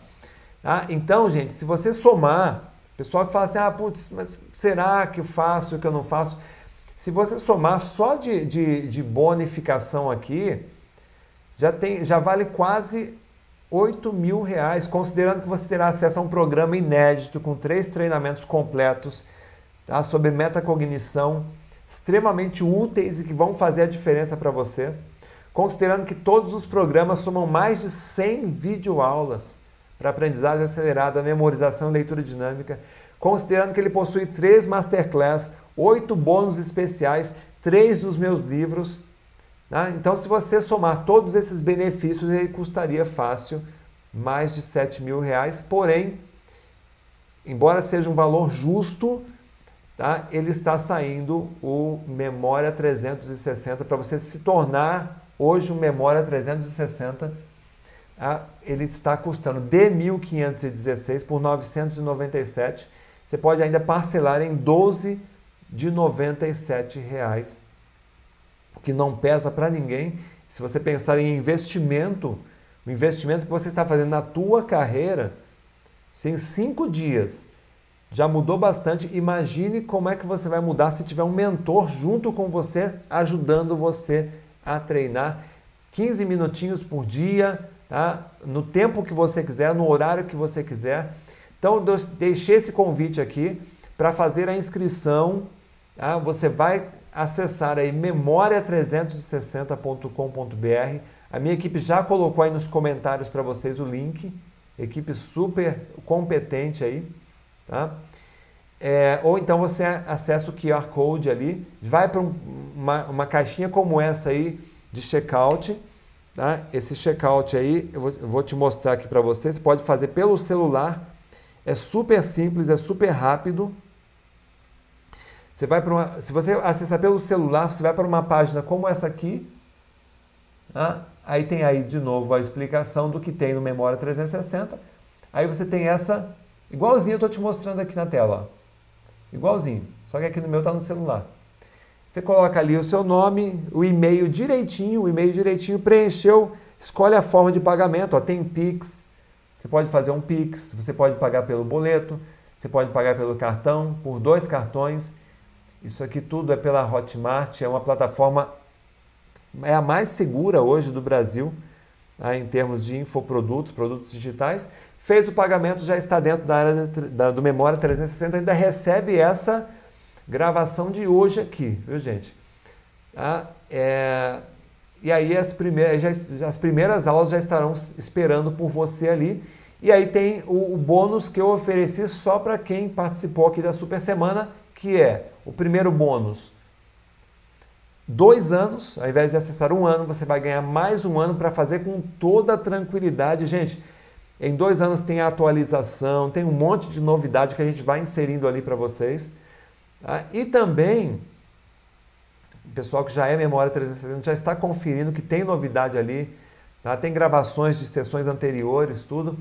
Tá? Então, gente, se você somar, pessoal que fala assim, ah, putz, mas será que eu faço, que eu não faço? Se você somar só de, de, de bonificação aqui, já, tem, já vale quase 8 mil reais, considerando que você terá acesso a um programa inédito com três treinamentos completos tá? sobre metacognição, extremamente úteis e que vão fazer a diferença para você. Considerando que todos os programas somam mais de 100 videoaulas para aprendizagem acelerada, memorização e leitura dinâmica. Considerando que ele possui três masterclass, oito bônus especiais, três dos meus livros Tá? Então, se você somar todos esses benefícios, ele custaria fácil mais de 7 mil reais. Porém, embora seja um valor justo, tá? ele está saindo o Memória 360 para você se tornar hoje um Memória 360. Tá? Ele está custando de 1.516 por 997. Você pode ainda parcelar em 12 de 97 reais que não pesa para ninguém. Se você pensar em investimento, o investimento que você está fazendo na tua carreira, se em cinco dias já mudou bastante, imagine como é que você vai mudar se tiver um mentor junto com você, ajudando você a treinar 15 minutinhos por dia, tá? no tempo que você quiser, no horário que você quiser. Então, deixei esse convite aqui para fazer a inscrição. Tá? Você vai acessar aí memoria360.com.br. A minha equipe já colocou aí nos comentários para vocês o link. Equipe super competente aí, tá? É, ou então você acessa o QR Code ali, vai para um, uma, uma caixinha como essa aí de checkout. Tá? Esse checkout aí, eu vou, eu vou te mostrar aqui para você. Você pode fazer pelo celular. É super simples, é super rápido. Você vai para uma, se você acessar pelo celular, você vai para uma página como essa aqui. Tá? Aí tem aí de novo a explicação do que tem no Memória 360. Aí você tem essa, igualzinho eu estou te mostrando aqui na tela. Ó. Igualzinho, só que aqui no meu está no celular. Você coloca ali o seu nome, o e-mail direitinho, o e-mail direitinho, preencheu, escolhe a forma de pagamento. Ó, tem Pix, você pode fazer um Pix, você pode pagar pelo boleto, você pode pagar pelo cartão, por dois cartões. Isso aqui tudo é pela Hotmart, é uma plataforma, é a mais segura hoje do Brasil, tá? em termos de infoprodutos, produtos digitais. Fez o pagamento, já está dentro da área da, do Memória 360, ainda recebe essa gravação de hoje aqui, viu gente? Tá? É, e aí as primeiras, já, as primeiras aulas já estarão esperando por você ali. E aí tem o, o bônus que eu ofereci só para quem participou aqui da Super Semana, que é o primeiro bônus, dois anos, ao invés de acessar um ano, você vai ganhar mais um ano para fazer com toda tranquilidade. Gente, em dois anos tem a atualização, tem um monte de novidade que a gente vai inserindo ali para vocês. Tá? E também, o pessoal que já é Memória 360 já está conferindo que tem novidade ali. Tá? Tem gravações de sessões anteriores, tudo.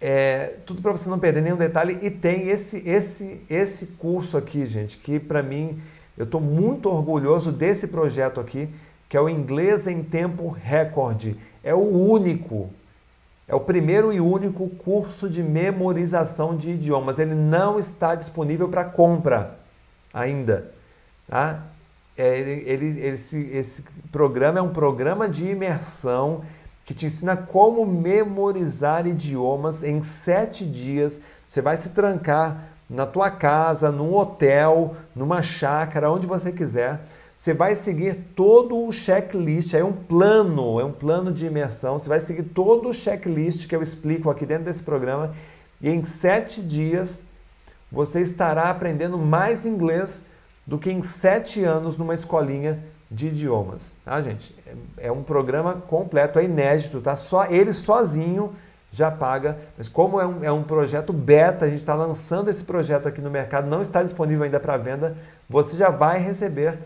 É, tudo para você não perder nenhum detalhe. E tem esse, esse, esse curso aqui, gente, que para mim eu estou muito orgulhoso desse projeto aqui, que é o Inglês em Tempo Recorde. É o único, é o primeiro e único curso de memorização de idiomas. Ele não está disponível para compra ainda. Tá? É, ele, ele, esse, esse programa é um programa de imersão que te ensina como memorizar idiomas em sete dias. Você vai se trancar na tua casa, num hotel, numa chácara, onde você quiser. Você vai seguir todo o checklist, é um plano, é um plano de imersão. Você vai seguir todo o checklist que eu explico aqui dentro desse programa e em sete dias você estará aprendendo mais inglês do que em sete anos numa escolinha de idiomas, tá, gente? É, é um programa completo, é inédito, tá? Só ele sozinho já paga, mas como é um, é um projeto beta, a gente está lançando esse projeto aqui no mercado, não está disponível ainda para venda, você já vai receber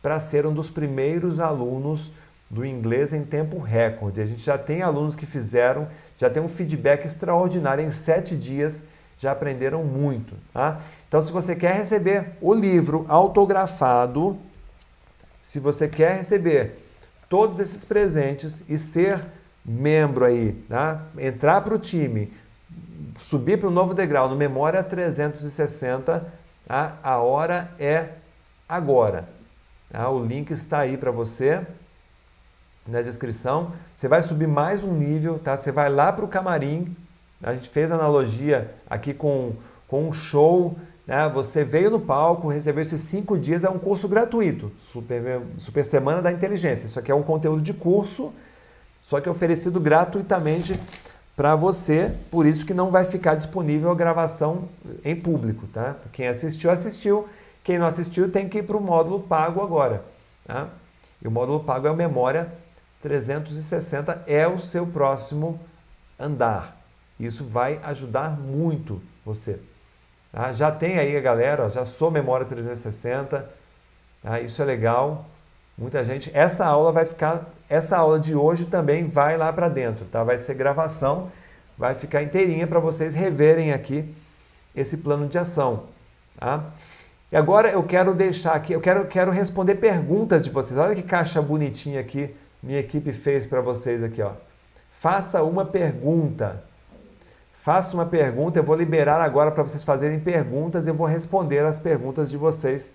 para ser um dos primeiros alunos do inglês em tempo recorde. A gente já tem alunos que fizeram, já tem um feedback extraordinário em sete dias, já aprenderam muito. Tá? Então, se você quer receber o livro autografado, se você quer receber todos esses presentes e ser membro aí, tá? entrar para o time, subir para o novo degrau no Memória 360, tá? a hora é agora. Tá? O link está aí para você na descrição. Você vai subir mais um nível, tá? Você vai lá para o camarim. A gente fez analogia aqui com, com um show né? Você veio no palco, recebeu esses cinco dias, é um curso gratuito, Super, Super Semana da Inteligência. Isso aqui é um conteúdo de curso, só que oferecido gratuitamente para você, por isso que não vai ficar disponível a gravação em público. Tá? Quem assistiu, assistiu. Quem não assistiu tem que ir para o módulo pago agora. Tá? E o módulo pago é o Memória 360, é o seu próximo andar. Isso vai ajudar muito você. Tá? Já tem aí a galera, ó, já sou memória 360, tá? isso é legal. Muita gente. Essa aula vai ficar, essa aula de hoje também vai lá para dentro, tá? Vai ser gravação, vai ficar inteirinha para vocês reverem aqui esse plano de ação, tá? E agora eu quero deixar aqui, eu quero, quero responder perguntas de vocês. Olha que caixa bonitinha aqui minha equipe fez para vocês aqui, ó. Faça uma pergunta. Faça uma pergunta, eu vou liberar agora para vocês fazerem perguntas e eu vou responder as perguntas de vocês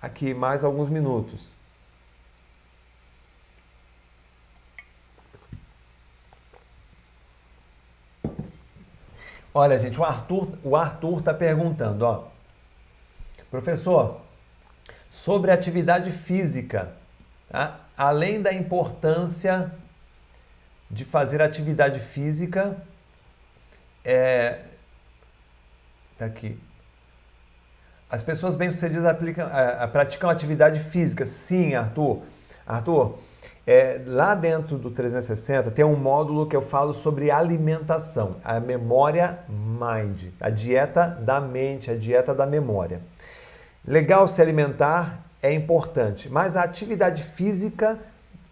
aqui mais alguns minutos. Olha, gente, o Arthur, o Arthur está perguntando, ó. Professor, sobre atividade física, tá? além da importância de fazer atividade física, é, tá aqui. As pessoas bem-sucedidas aplicam, a, a, praticam atividade física. Sim, Arthur. Arthur, é, lá dentro do 360 tem um módulo que eu falo sobre alimentação, a memória mind, a dieta da mente, a dieta da memória. Legal se alimentar é importante, mas a atividade física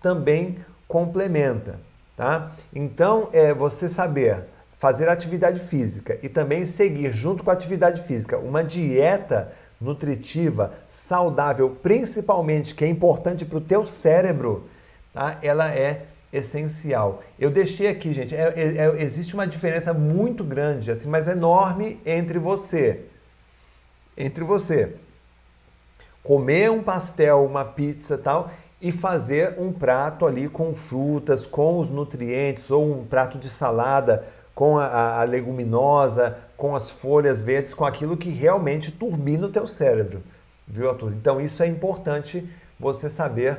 também complementa, tá? Então, é você saber fazer atividade física e também seguir junto com a atividade física uma dieta nutritiva, saudável, principalmente que é importante para o teu cérebro, tá? ela é essencial. Eu deixei aqui, gente, é, é, é, existe uma diferença muito grande, assim, mas enorme entre você, entre você comer um pastel, uma pizza tal e fazer um prato ali com frutas, com os nutrientes ou um prato de salada com a, a, leguminosa, com as folhas verdes, com aquilo que realmente turbina o teu cérebro, viu, Arthur? Então isso é importante você saber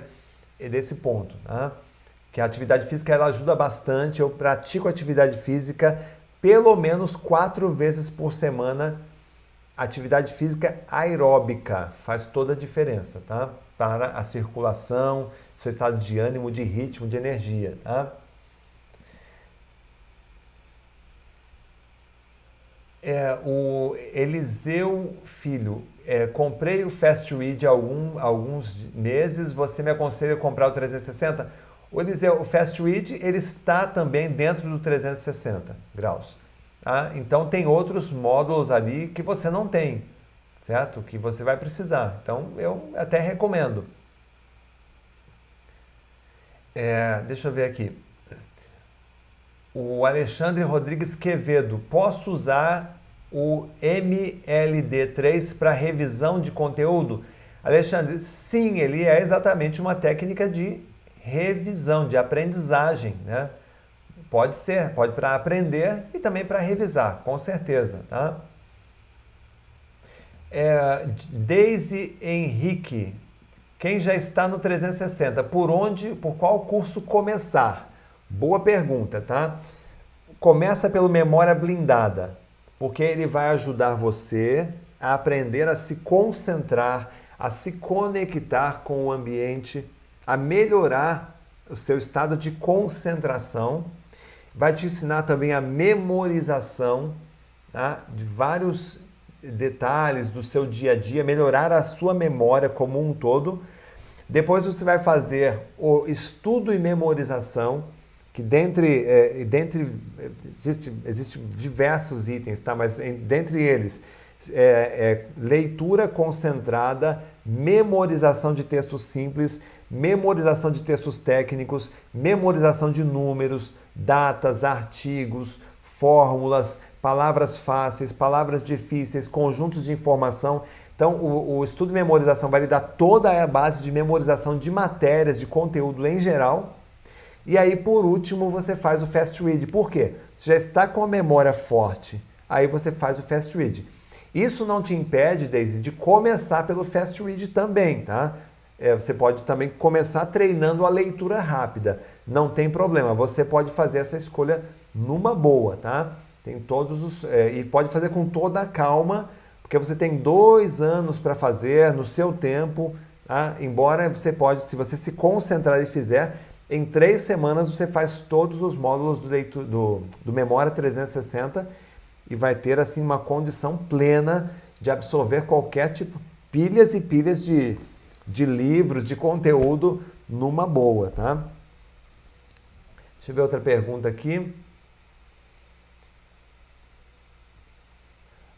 desse ponto, né? que a atividade física ela ajuda bastante. Eu pratico atividade física pelo menos quatro vezes por semana. Atividade física aeróbica faz toda a diferença, tá? Para a circulação, seu estado de ânimo, de ritmo, de energia, tá? É, o Eliseu Filho, é, comprei o Fast Read há algum, alguns meses, você me aconselha a comprar o 360? O Eliseu, o Fast Read, ele está também dentro do 360 graus. Tá? Então tem outros módulos ali que você não tem, certo? Que você vai precisar. Então eu até recomendo. É, deixa eu ver aqui. O Alexandre Rodrigues Quevedo, posso usar o MLD3 para revisão de conteúdo? Alexandre, sim, ele é exatamente uma técnica de revisão, de aprendizagem, né? Pode ser, pode para aprender e também para revisar, com certeza, tá? É, Daisy Henrique, quem já está no 360, por onde, por qual curso começar? Boa pergunta, tá? Começa pelo Memória Blindada, porque ele vai ajudar você a aprender a se concentrar, a se conectar com o ambiente, a melhorar o seu estado de concentração. Vai te ensinar também a memorização tá? de vários detalhes do seu dia a dia, melhorar a sua memória como um todo. Depois você vai fazer o estudo e memorização, que dentre, é, dentre existe, existe diversos itens, tá? mas em, dentre eles é, é, leitura concentrada, memorização de textos simples, memorização de textos técnicos, memorização de números, datas, artigos, fórmulas, palavras fáceis, palavras difíceis, conjuntos de informação. Então, o, o estudo de memorização vai lhe dar toda a base de memorização de matérias, de conteúdo em geral. E aí, por último, você faz o fast read. Por quê? Você já está com a memória forte. Aí você faz o fast read. Isso não te impede, Daisy, de começar pelo fast read também, tá? É, você pode também começar treinando a leitura rápida. Não tem problema, você pode fazer essa escolha numa boa, tá? Tem todos os. É, e pode fazer com toda a calma, porque você tem dois anos para fazer no seu tempo. Tá? Embora você pode, se você se concentrar e fizer, em três semanas você faz todos os módulos do, leitura, do, do Memória 360 e vai ter assim uma condição plena de absorver qualquer tipo, pilhas e pilhas de, de livros, de conteúdo numa boa, tá? Deixa eu ver outra pergunta aqui.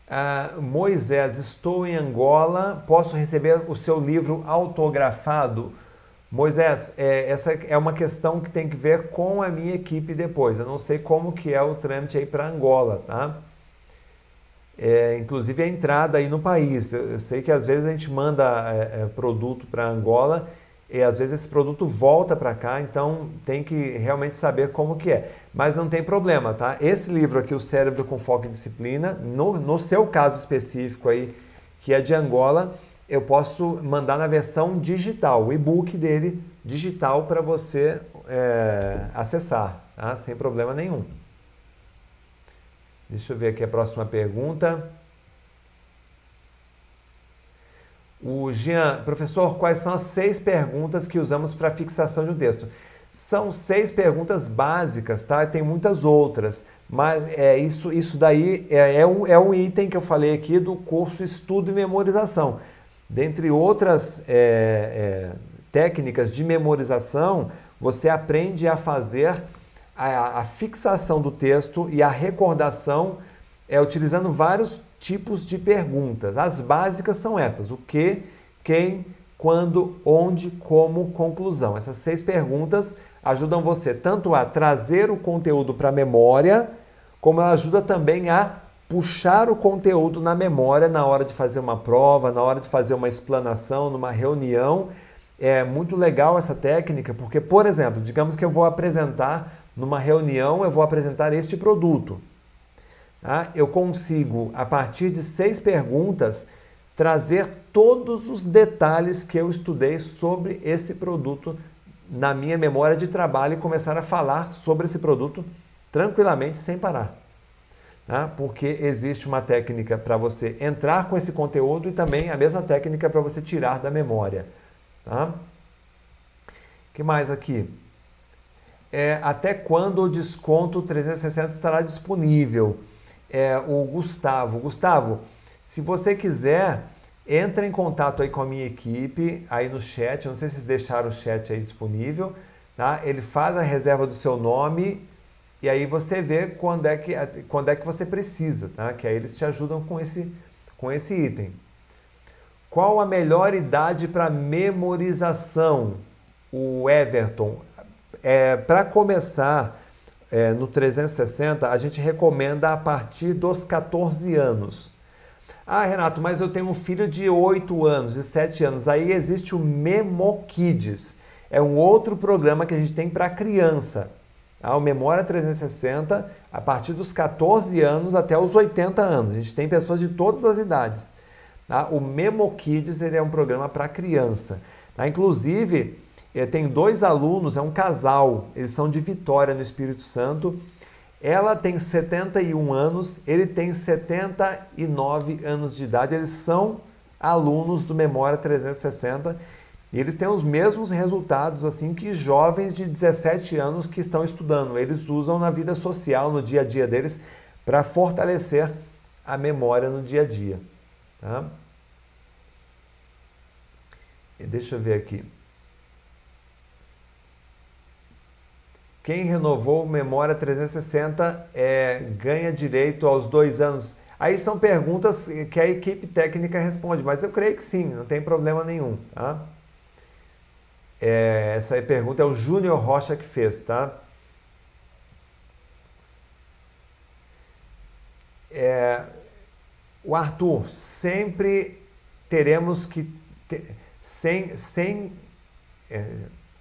Ah, Moisés, estou em Angola, posso receber o seu livro autografado? Moisés, é, essa é uma questão que tem que ver com a minha equipe depois. Eu não sei como que é o trâmite aí para Angola, tá? É, inclusive a entrada aí no país. Eu, eu, sei que às vezes a gente manda é, é produto para Angola e às vezes esse produto volta para cá, então tem que realmente saber como que é. Mas não tem problema, tá? Esse livro aqui, O Cérebro com Foco e Disciplina, no, no seu caso específico aí, que é de Angola, eu posso mandar na versão digital, o e-book dele digital para você é, acessar, tá? sem problema nenhum. Deixa eu ver aqui a próxima pergunta. O Jean, professor, quais são as seis perguntas que usamos para fixação de um texto? São seis perguntas básicas, tá? Tem muitas outras, mas é isso, isso daí é, é, um, é um item que eu falei aqui do curso Estudo e Memorização. Dentre outras é, é, técnicas de memorização, você aprende a fazer a, a fixação do texto e a recordação é utilizando vários tipos de perguntas. As básicas são essas: o que, quem, quando, onde, como, conclusão. Essas seis perguntas ajudam você tanto a trazer o conteúdo para a memória, como ela ajuda também a puxar o conteúdo na memória na hora de fazer uma prova, na hora de fazer uma explanação, numa reunião. É muito legal essa técnica, porque, por exemplo, digamos que eu vou apresentar numa reunião, eu vou apresentar este produto. Tá? Eu consigo, a partir de seis perguntas, trazer todos os detalhes que eu estudei sobre esse produto na minha memória de trabalho e começar a falar sobre esse produto tranquilamente, sem parar. Tá? Porque existe uma técnica para você entrar com esse conteúdo e também a mesma técnica para você tirar da memória. Tá? que mais aqui? É, até quando o desconto 360 estará disponível? é, o Gustavo. Gustavo, se você quiser, entra em contato aí com a minha equipe, aí no chat, não sei se vocês deixaram o chat aí disponível, tá? Ele faz a reserva do seu nome e aí você vê quando é que, quando é que você precisa, tá? Que aí eles te ajudam com esse, com esse item. Qual a melhor idade para memorização? O Everton. É, para começar, é, no 360, a gente recomenda a partir dos 14 anos. Ah, Renato, mas eu tenho um filho de 8 anos, de 7 anos. Aí existe o Memo Kids. É um outro programa que a gente tem para criança. Tá? O Memória 360, a partir dos 14 anos até os 80 anos. A gente tem pessoas de todas as idades. Tá? O Memo Kids ele é um programa para criança. Tá? Inclusive, eh, tem dois alunos, é um casal, eles são de Vitória, no Espírito Santo. Ela tem 71 anos, ele tem 79 anos de idade. Eles são alunos do Memória 360 e eles têm os mesmos resultados assim que jovens de 17 anos que estão estudando. Eles usam na vida social, no dia a dia deles, para fortalecer a memória no dia a dia. Tá? Deixa eu ver aqui. Quem renovou Memória 360 é, ganha direito aos dois anos. Aí são perguntas que a equipe técnica responde, mas eu creio que sim, não tem problema nenhum. Tá? É, essa pergunta é o Júnior Rocha que fez, tá? É, o Arthur, sempre teremos que. Ter, sem, sem, é,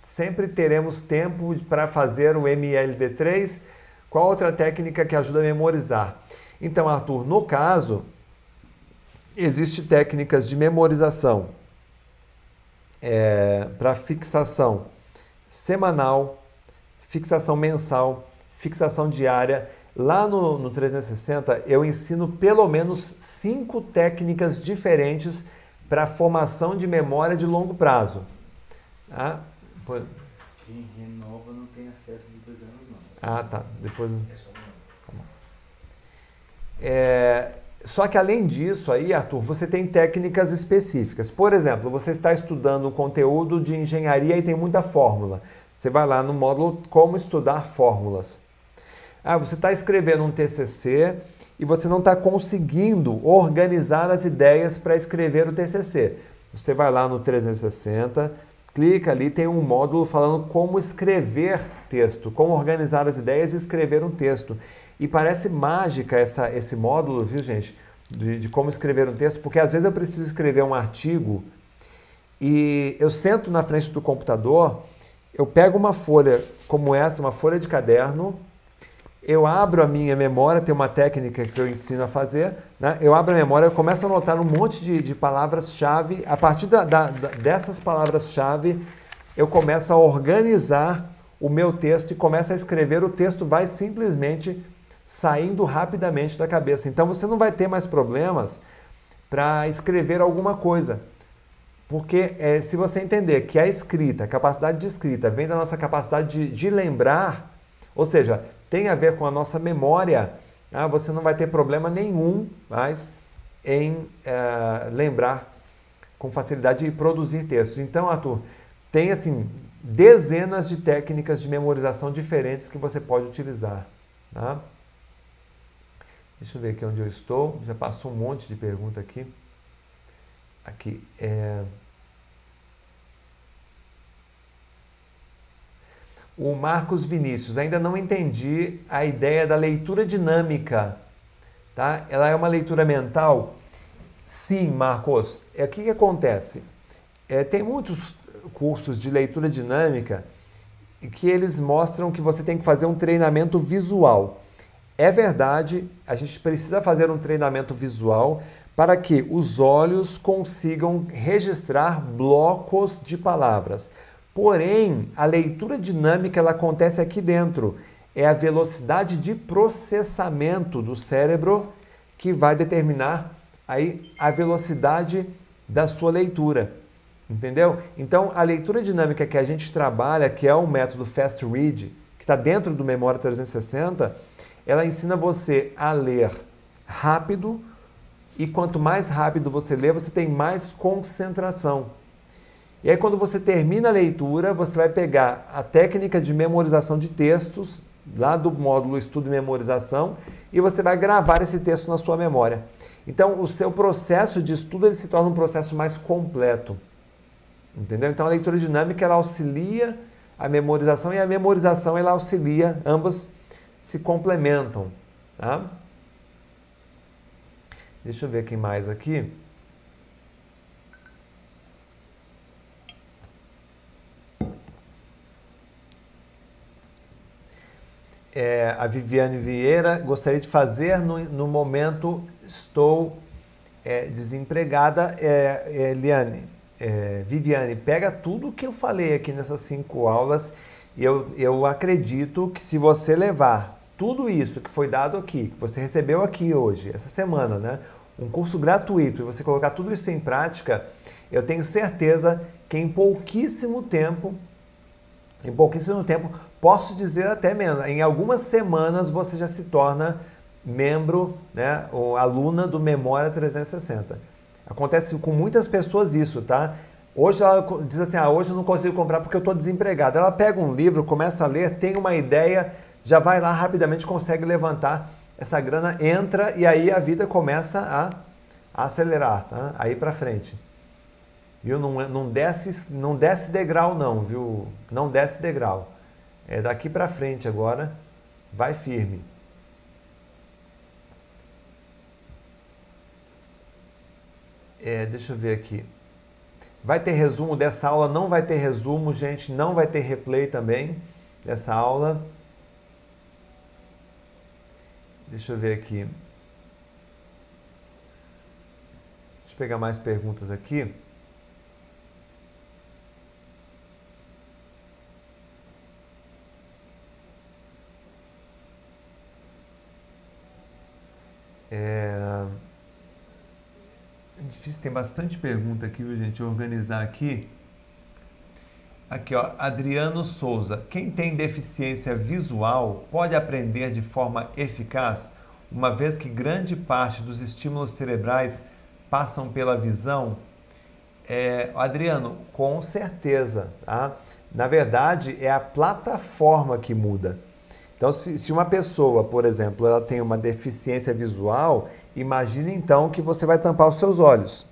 sempre teremos tempo para fazer o MLD3. Qual outra técnica que ajuda a memorizar? Então, Arthur, no caso, existem técnicas de memorização é, para fixação semanal, fixação mensal, fixação diária. Lá no, no 360 eu ensino pelo menos cinco técnicas diferentes para formação de memória de longo prazo. Ah, Quem renova não tem acesso de dois anos, não. Ah, tá. Depois. É só tá É, só que além disso aí, Arthur, você tem técnicas específicas. Por exemplo, você está estudando um conteúdo de engenharia e tem muita fórmula. Você vai lá no módulo Como Estudar Fórmulas. Ah, você está escrevendo um TCC e você não está conseguindo organizar as ideias para escrever o TCC. Você vai lá no 360, clica ali, tem um módulo falando como escrever texto, como organizar as ideias e escrever um texto. E parece mágica essa, esse módulo, viu, gente? De, de, como escrever um texto, porque às vezes eu preciso escrever um artigo e eu sento na frente do computador, eu pego uma folha como essa, uma folha de caderno, eu abro a minha memória, tem uma técnica que eu ensino a fazer, né? eu abro a memória, eu começo a anotar um monte de, de palavras-chave, a partir da, da, dessas palavras-chave, eu começo a organizar o meu texto e começo a escrever, o texto vai simplesmente saindo rapidamente da cabeça. Então você não vai ter mais problemas para escrever alguma coisa. Porque é, se você entender que a escrita, a capacidade de escrita, vem da nossa capacidade de, de lembrar, ou seja, tem a ver com a nossa memória, ah, você não vai ter problema nenhum mais em é, lembrar com facilidade e produzir textos. Então, Arthur, tem assim dezenas de técnicas de memorização diferentes que você pode utilizar. Tá? Deixa eu ver aqui onde eu estou. Já passou um monte de pergunta aqui. Aqui. É... O Marcos Vinícius, ainda não entendi a ideia da leitura dinâmica. Tá? Ela é uma leitura mental? Sim, Marcos. É, o que, que acontece? É, tem muitos cursos de leitura dinâmica que eles mostram que você tem que fazer um treinamento visual. É verdade, a gente precisa fazer um treinamento visual para que os olhos consigam registrar blocos de palavras. Porém, a leitura dinâmica ela acontece aqui dentro. É a velocidade de processamento do cérebro que vai determinar aí a velocidade da sua leitura. Entendeu? Então, a leitura dinâmica que a gente trabalha, que é o método Fast Read, que está dentro do Memória 360, ela ensina você a ler rápido e quanto mais rápido você lê, você tem mais concentração. E aí, quando você termina a leitura, você vai pegar a técnica de memorização de textos, lá do módulo Estudo e Memorização, e você vai gravar esse texto na sua memória. Então, o seu processo de estudo ele se torna um processo mais completo. Entendeu? Então, a leitura dinâmica ela auxilia a memorização e a memorização ela auxilia ambas se complementam. Tá? Deixa eu ver quem mais aqui. É, a Viviane Vieira gostaria de fazer no, no momento estou é, desempregada. É, Eliane, é, Viviane, pega tudo que eu falei aqui nessas cinco aulas e eu, eu acredito que se você levar tudo isso que foi dado aqui, que você recebeu aqui hoje, essa semana, né? Um curso gratuito e você colocar tudo isso em prática, eu tenho certeza que em pouquíssimo tempo, em pouquíssimo tempo, posso dizer até menos, em algumas semanas você já se torna membro, né, ou aluna do Memória 360. Acontece com muitas pessoas isso, tá? Hoje ela diz assim: ah, hoje eu não consigo comprar porque eu estou desempregada. Ela pega um livro, começa a ler, tem uma ideia, já vai lá rapidamente, consegue levantar essa grana, entra e aí a vida começa a, a acelerar, tá? a ir para frente. Viu? Não, é, não, desce, não desce degrau, não, viu? Não desce degrau. É daqui para frente agora, vai firme. É, deixa eu ver aqui. Vai ter resumo dessa aula? Não vai ter resumo, gente. Não vai ter replay também dessa aula. Deixa eu ver aqui. Deixa eu pegar mais perguntas aqui. É... é difícil, tem bastante pergunta aqui, viu, gente? Organizar aqui. Aqui, ó, Adriano Souza. Quem tem deficiência visual pode aprender de forma eficaz, uma vez que grande parte dos estímulos cerebrais passam pela visão? É, Adriano, com certeza. Tá? Na verdade, é a plataforma que muda. Então, se, se uma pessoa, por exemplo, ela tem uma deficiência visual, imagine então que você vai tampar os seus olhos.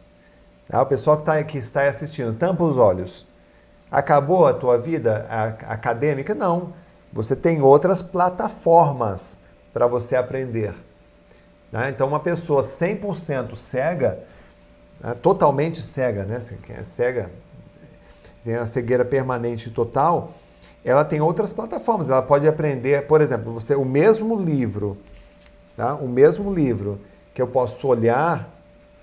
Tá? O pessoal que, tá, que está assistindo, tampa os olhos. Acabou a tua vida acadêmica? Não. Você tem outras plataformas para você aprender. Né? Então, uma pessoa 100% cega, né? totalmente cega, né? Quem é cega tem a cegueira permanente total, ela tem outras plataformas. Ela pode aprender, por exemplo, você o mesmo livro, tá? O mesmo livro que eu posso olhar,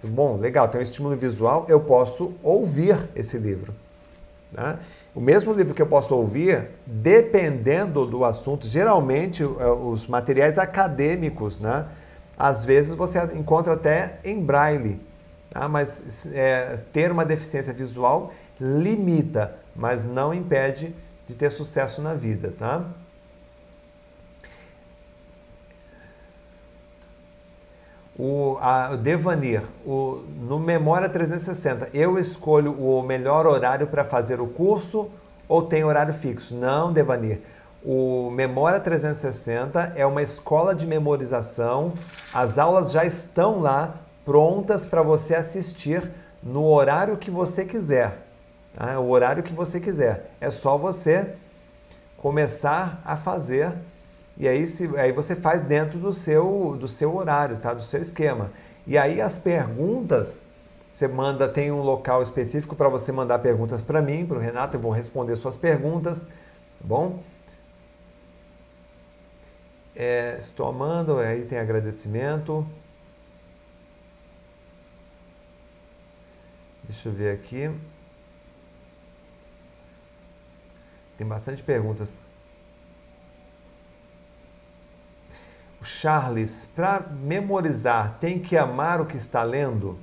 bom, legal, tem um estímulo visual, eu posso ouvir esse livro. Tá? O mesmo livro que eu posso ouvir, dependendo do assunto, geralmente é, os materiais acadêmicos, né? Às vezes você encontra até em braille, tá? mas é, ter uma deficiência visual limita, mas não impede de ter sucesso na vida, tá? O, a, Devanir, o, no Memória 360, eu escolho o melhor horário para fazer o curso ou tem horário fixo? Não, Devanir. O Memória 360 é uma escola de memorização. As aulas já estão lá prontas para você assistir no horário que você quiser. Tá? O horário que você quiser. É só você começar a fazer e aí, se, aí você faz dentro do seu, do seu horário, tá? do seu esquema. E aí as perguntas, você manda, tem um local específico para você mandar perguntas para mim, para o Renato, eu vou responder suas perguntas, tá bom? É, estou amando, aí tem agradecimento. Deixa eu ver aqui. Tem bastante perguntas. Charles, para memorizar, tem que amar o que está lendo?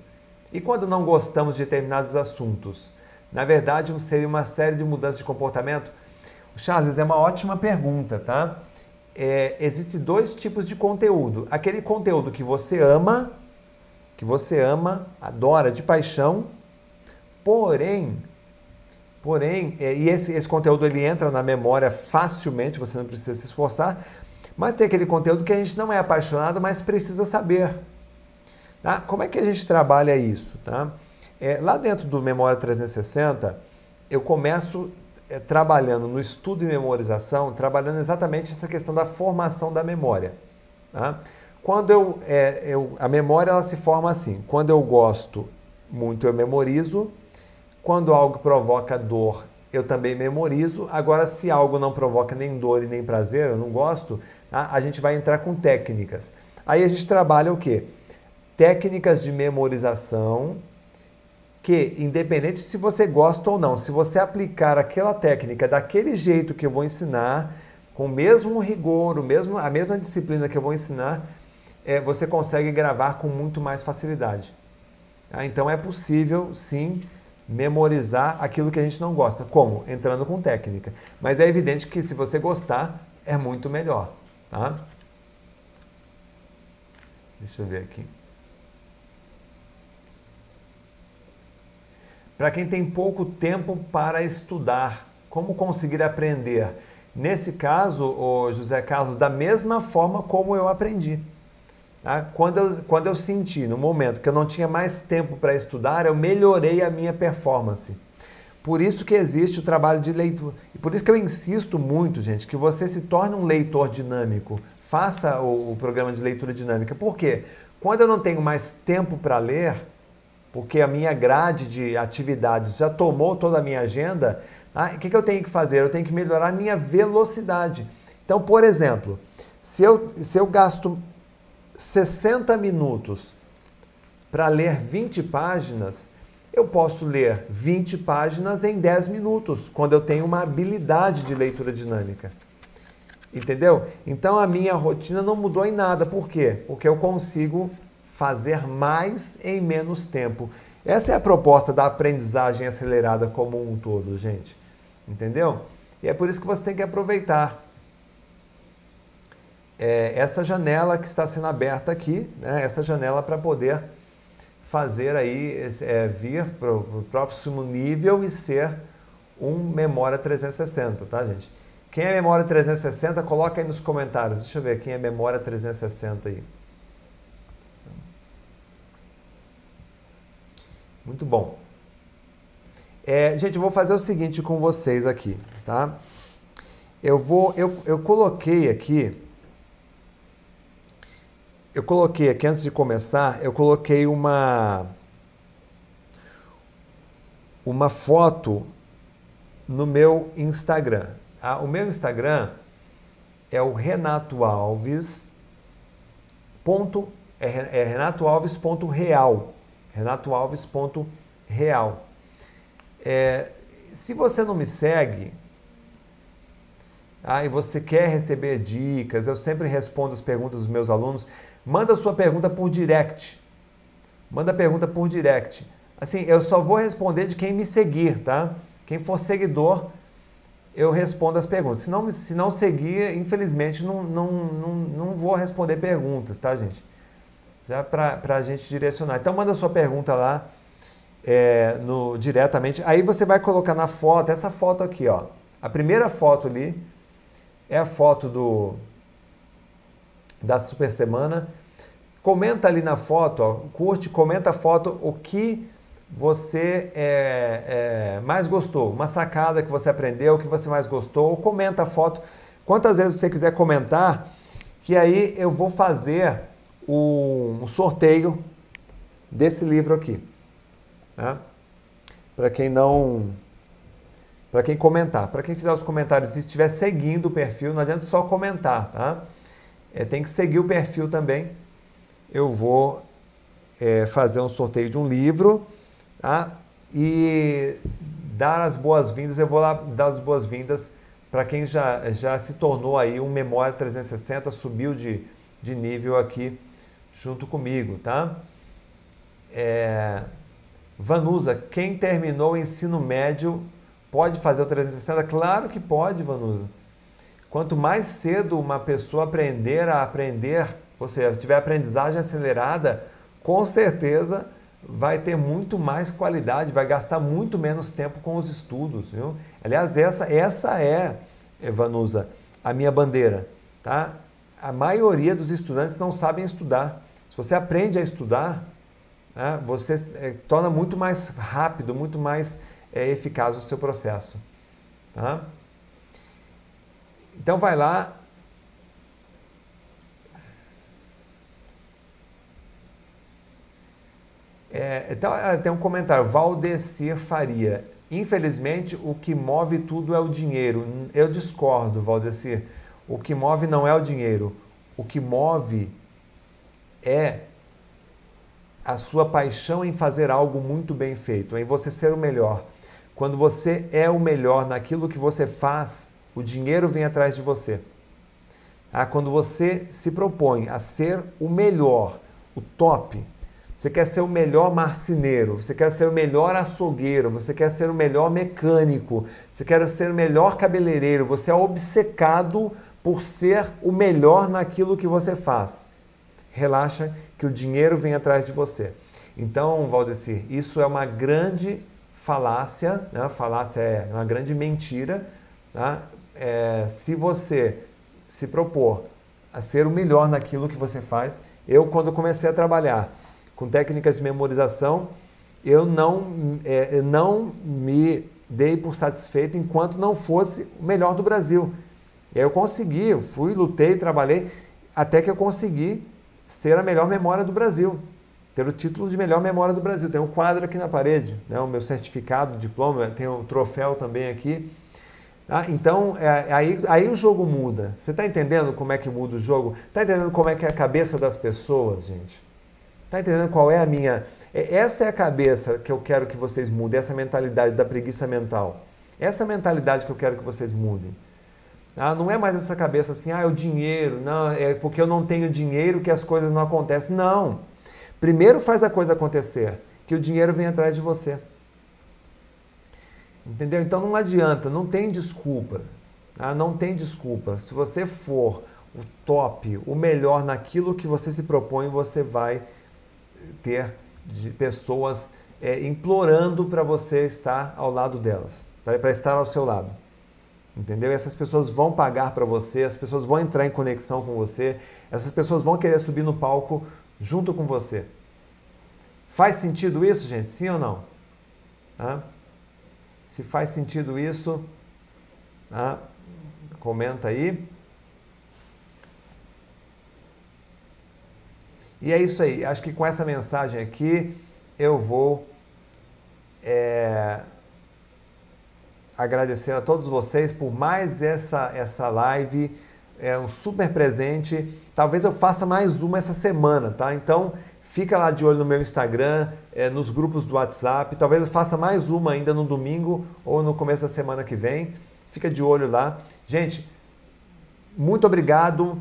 E quando não gostamos de determinados assuntos? Na verdade, seria uma série de mudanças de comportamento? Charles, é uma ótima pergunta, tá? É, Existem dois tipos de conteúdo. Aquele conteúdo que você ama, que você ama, adora de paixão, porém Porém, é, e esse, esse conteúdo ele entra na memória facilmente, você não precisa se esforçar, mas tem aquele conteúdo que a gente não é apaixonado, mas precisa saber. Tá? Como é que a gente trabalha isso? Tá? É, lá dentro do Memória 360, eu começo é, trabalhando no estudo e memorização, trabalhando exatamente essa questão da formação da memória. Tá? Quando eu, é, eu, a memória ela se forma assim: quando eu gosto muito, eu memorizo quando algo provoca dor, eu também memorizo. Agora, se algo não provoca nem dor e nem prazer, eu não gosto, tá? a gente vai entrar com técnicas. Aí a gente trabalha o quê? Técnicas de memorização que, independente se você gosta ou não, se você aplicar aquela técnica daquele jeito que eu vou ensinar, com o mesmo rigor, o mesmo, a mesma disciplina que eu vou ensinar, é, você consegue gravar com muito mais facilidade. Tá? Então é possível, sim, memorizar aquilo que a gente não gosta. Como? Entrando com técnica. Mas é evidente que se você gostar, é muito melhor. Tá? Deixa eu ver aqui. Para quem tem pouco tempo para estudar, como conseguir aprender? Nesse caso, o José Carlos, da mesma forma como eu aprendi. Tá? Quando, eu, quando eu senti, no momento que eu não tinha mais tempo para estudar, eu melhorei a minha performance. Por isso que existe o trabalho de leitura. E por isso que eu insisto muito, gente, que você se torne um leitor dinâmico. Faça o, o programa de leitura dinâmica. Por quê? Quando eu não tenho mais tempo para ler, porque a minha grade de atividades já tomou toda a minha agenda, ah, o que, que eu tenho que fazer? Eu tenho que melhorar a minha velocidade. Então, por exemplo, se eu, se eu gasto 60 minutos para ler 20 páginas, eu posso ler 20 páginas em 10 minutos, quando eu tenho uma habilidade de leitura dinâmica. Entendeu? Então a minha rotina não mudou em nada. Por quê? Porque eu consigo fazer mais em menos tempo. Essa é a proposta da aprendizagem acelerada como um todo, gente. Entendeu? E é por isso que você tem que aproveitar é, essa janela que está sendo aberta aqui, né? essa janela para poder fazer aí, é, vir para o próximo nível e ser um memória 360, tá, gente? Quem é memória 360, coloca aí nos comentários. Deixa eu ver quem é memória 360 aí. Muito bom. É, gente, eu vou fazer o seguinte com vocês aqui, tá? Eu vou, eu, eu coloquei aqui, eu coloquei aqui antes de começar, eu coloquei uma uma foto no meu Instagram. Tá? O meu Instagram é o Renato Alves ponto é, é Renato Alves ponto real Renato Alves ponto real é, se você não me segue, ah, e você quer receber dicas, eu sempre respondo as perguntas dos meus alunos, manda sua pergunta por direct. Manda a pergunta por direct. Assim, eu só vou responder de quem me seguir, tá? Quem for seguidor, eu respondo as perguntas. Se não, se não seguir, infelizmente, não, não, não, não vou responder perguntas, tá, gente? Para a gente direcionar. Então, manda sua pergunta lá é, no, diretamente. Aí você vai colocar na foto, essa foto aqui, ó. A primeira foto ali é a foto do da Super Semana. Comenta ali na foto, ó, curte, comenta a foto o que você é, é, mais gostou, uma sacada que você aprendeu, o que você mais gostou, ou comenta a foto. Quantas vezes você quiser comentar, que aí eu vou fazer um sorteio desse livro aqui. Né? Para quem não. Para quem comentar. Para quem fizer os comentários e estiver seguindo o perfil, não adianta só comentar, tá? É, tem que seguir o perfil também. Eu vou é, fazer um sorteio de um livro, tá? E dar as boas-vindas, eu vou lá dar as boas-vindas para quem já, já se tornou aí um Memória 360, subiu de, de nível aqui junto comigo, tá? É, Vanusa, quem terminou o ensino médio pode fazer o 360? Claro que pode, Vanusa. Quanto mais cedo uma pessoa aprender a aprender, ou seja, tiver aprendizagem acelerada, com certeza vai ter muito mais qualidade, vai gastar muito menos tempo com os estudos, viu? Aliás, essa, essa é, Vanusa, a minha bandeira, tá? A maioria dos estudantes não sabem estudar. Se você aprende a estudar, né, você é, torna muito mais rápido, muito mais é, eficaz o seu processo. Tá? Então vai lá. É, então, tem um comentário, Valdecir Faria. Infelizmente, o que move tudo é o dinheiro. Eu discordo, Valdecir. O que move não é o dinheiro. O que move é a sua paixão em fazer algo muito bem feito, em você ser o melhor. Quando você é o melhor naquilo que você faz, o dinheiro vem atrás de você. Ah, quando você se propõe a ser o melhor, o top, você quer ser o melhor marceneiro, você quer ser o melhor açougueiro, você quer ser o melhor mecânico, você quer ser o melhor cabeleireiro, você é obcecado por ser o melhor naquilo que você faz. Relaxa que o dinheiro vem atrás de você. Então, Valdecir, isso é uma grande falácia, né? falácia é uma grande mentira. Tá? É, se você se propor a ser o melhor naquilo que você faz, eu, quando comecei a trabalhar com técnicas de memorização, eu não, é, não me dei por satisfeito enquanto não fosse o melhor do Brasil. E aí eu consegui, eu fui, lutei, trabalhei, até que eu consegui ser a melhor memória do Brasil, ter o título de melhor memória do Brasil. Tem um quadro aqui na parede, né? o meu certificado, diploma, tem o um troféu também aqui. Ah, então, é, aí, aí o jogo muda. Você está entendendo como é que muda o jogo? Está entendendo como é que é a cabeça das pessoas, gente? Está entendendo qual é a minha... É, essa é a cabeça que eu quero que vocês mudem, essa mentalidade da preguiça mental. Essa mentalidade que eu quero que vocês mudem. Ah, não é mais essa cabeça assim, ah, é o dinheiro, não, é porque eu não tenho dinheiro que as coisas não acontecem. Não. Primeiro faz a coisa acontecer, que o dinheiro vem atrás de você. Entendeu? Então não adianta, não tem desculpa. Ah, não tem desculpa. Se você for o top, o melhor naquilo que você se propõe, você vai ter pessoas é, implorando para você estar ao lado delas, para estar ao seu lado. Entendeu? essas pessoas vão pagar para você, as pessoas vão entrar em conexão com você, essas pessoas vão querer subir no palco junto com você. Faz sentido isso, gente? Sim ou não? Se faz sentido isso, comenta aí. E é isso aí. Acho que com essa mensagem aqui eu vou. É agradecer a todos vocês por mais essa, essa live. É um super presente. Talvez eu faça mais uma essa semana, tá? Então fica lá de olho no meu Instagram, é, nos grupos do WhatsApp. Talvez eu faça mais uma ainda no domingo ou no começo da semana que vem. Fica de olho lá. Gente, muito obrigado.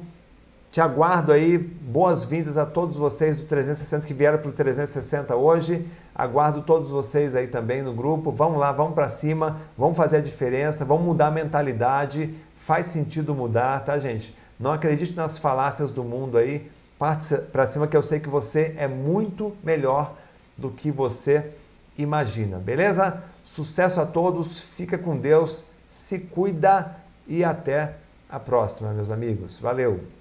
Te aguardo aí. Boas-vindas a todos vocês do 360 que vieram para o 360 hoje. Aguardo todos vocês aí também no grupo. Vamos lá, vamos para cima, vamos fazer a diferença, vamos mudar a mentalidade. Faz sentido mudar, tá, gente? Não acredite nas falácias do mundo aí. Parte para cima que eu sei que você é muito melhor do que você imagina, beleza? Sucesso a todos, fica com Deus, se cuida e até a próxima, meus amigos. Valeu!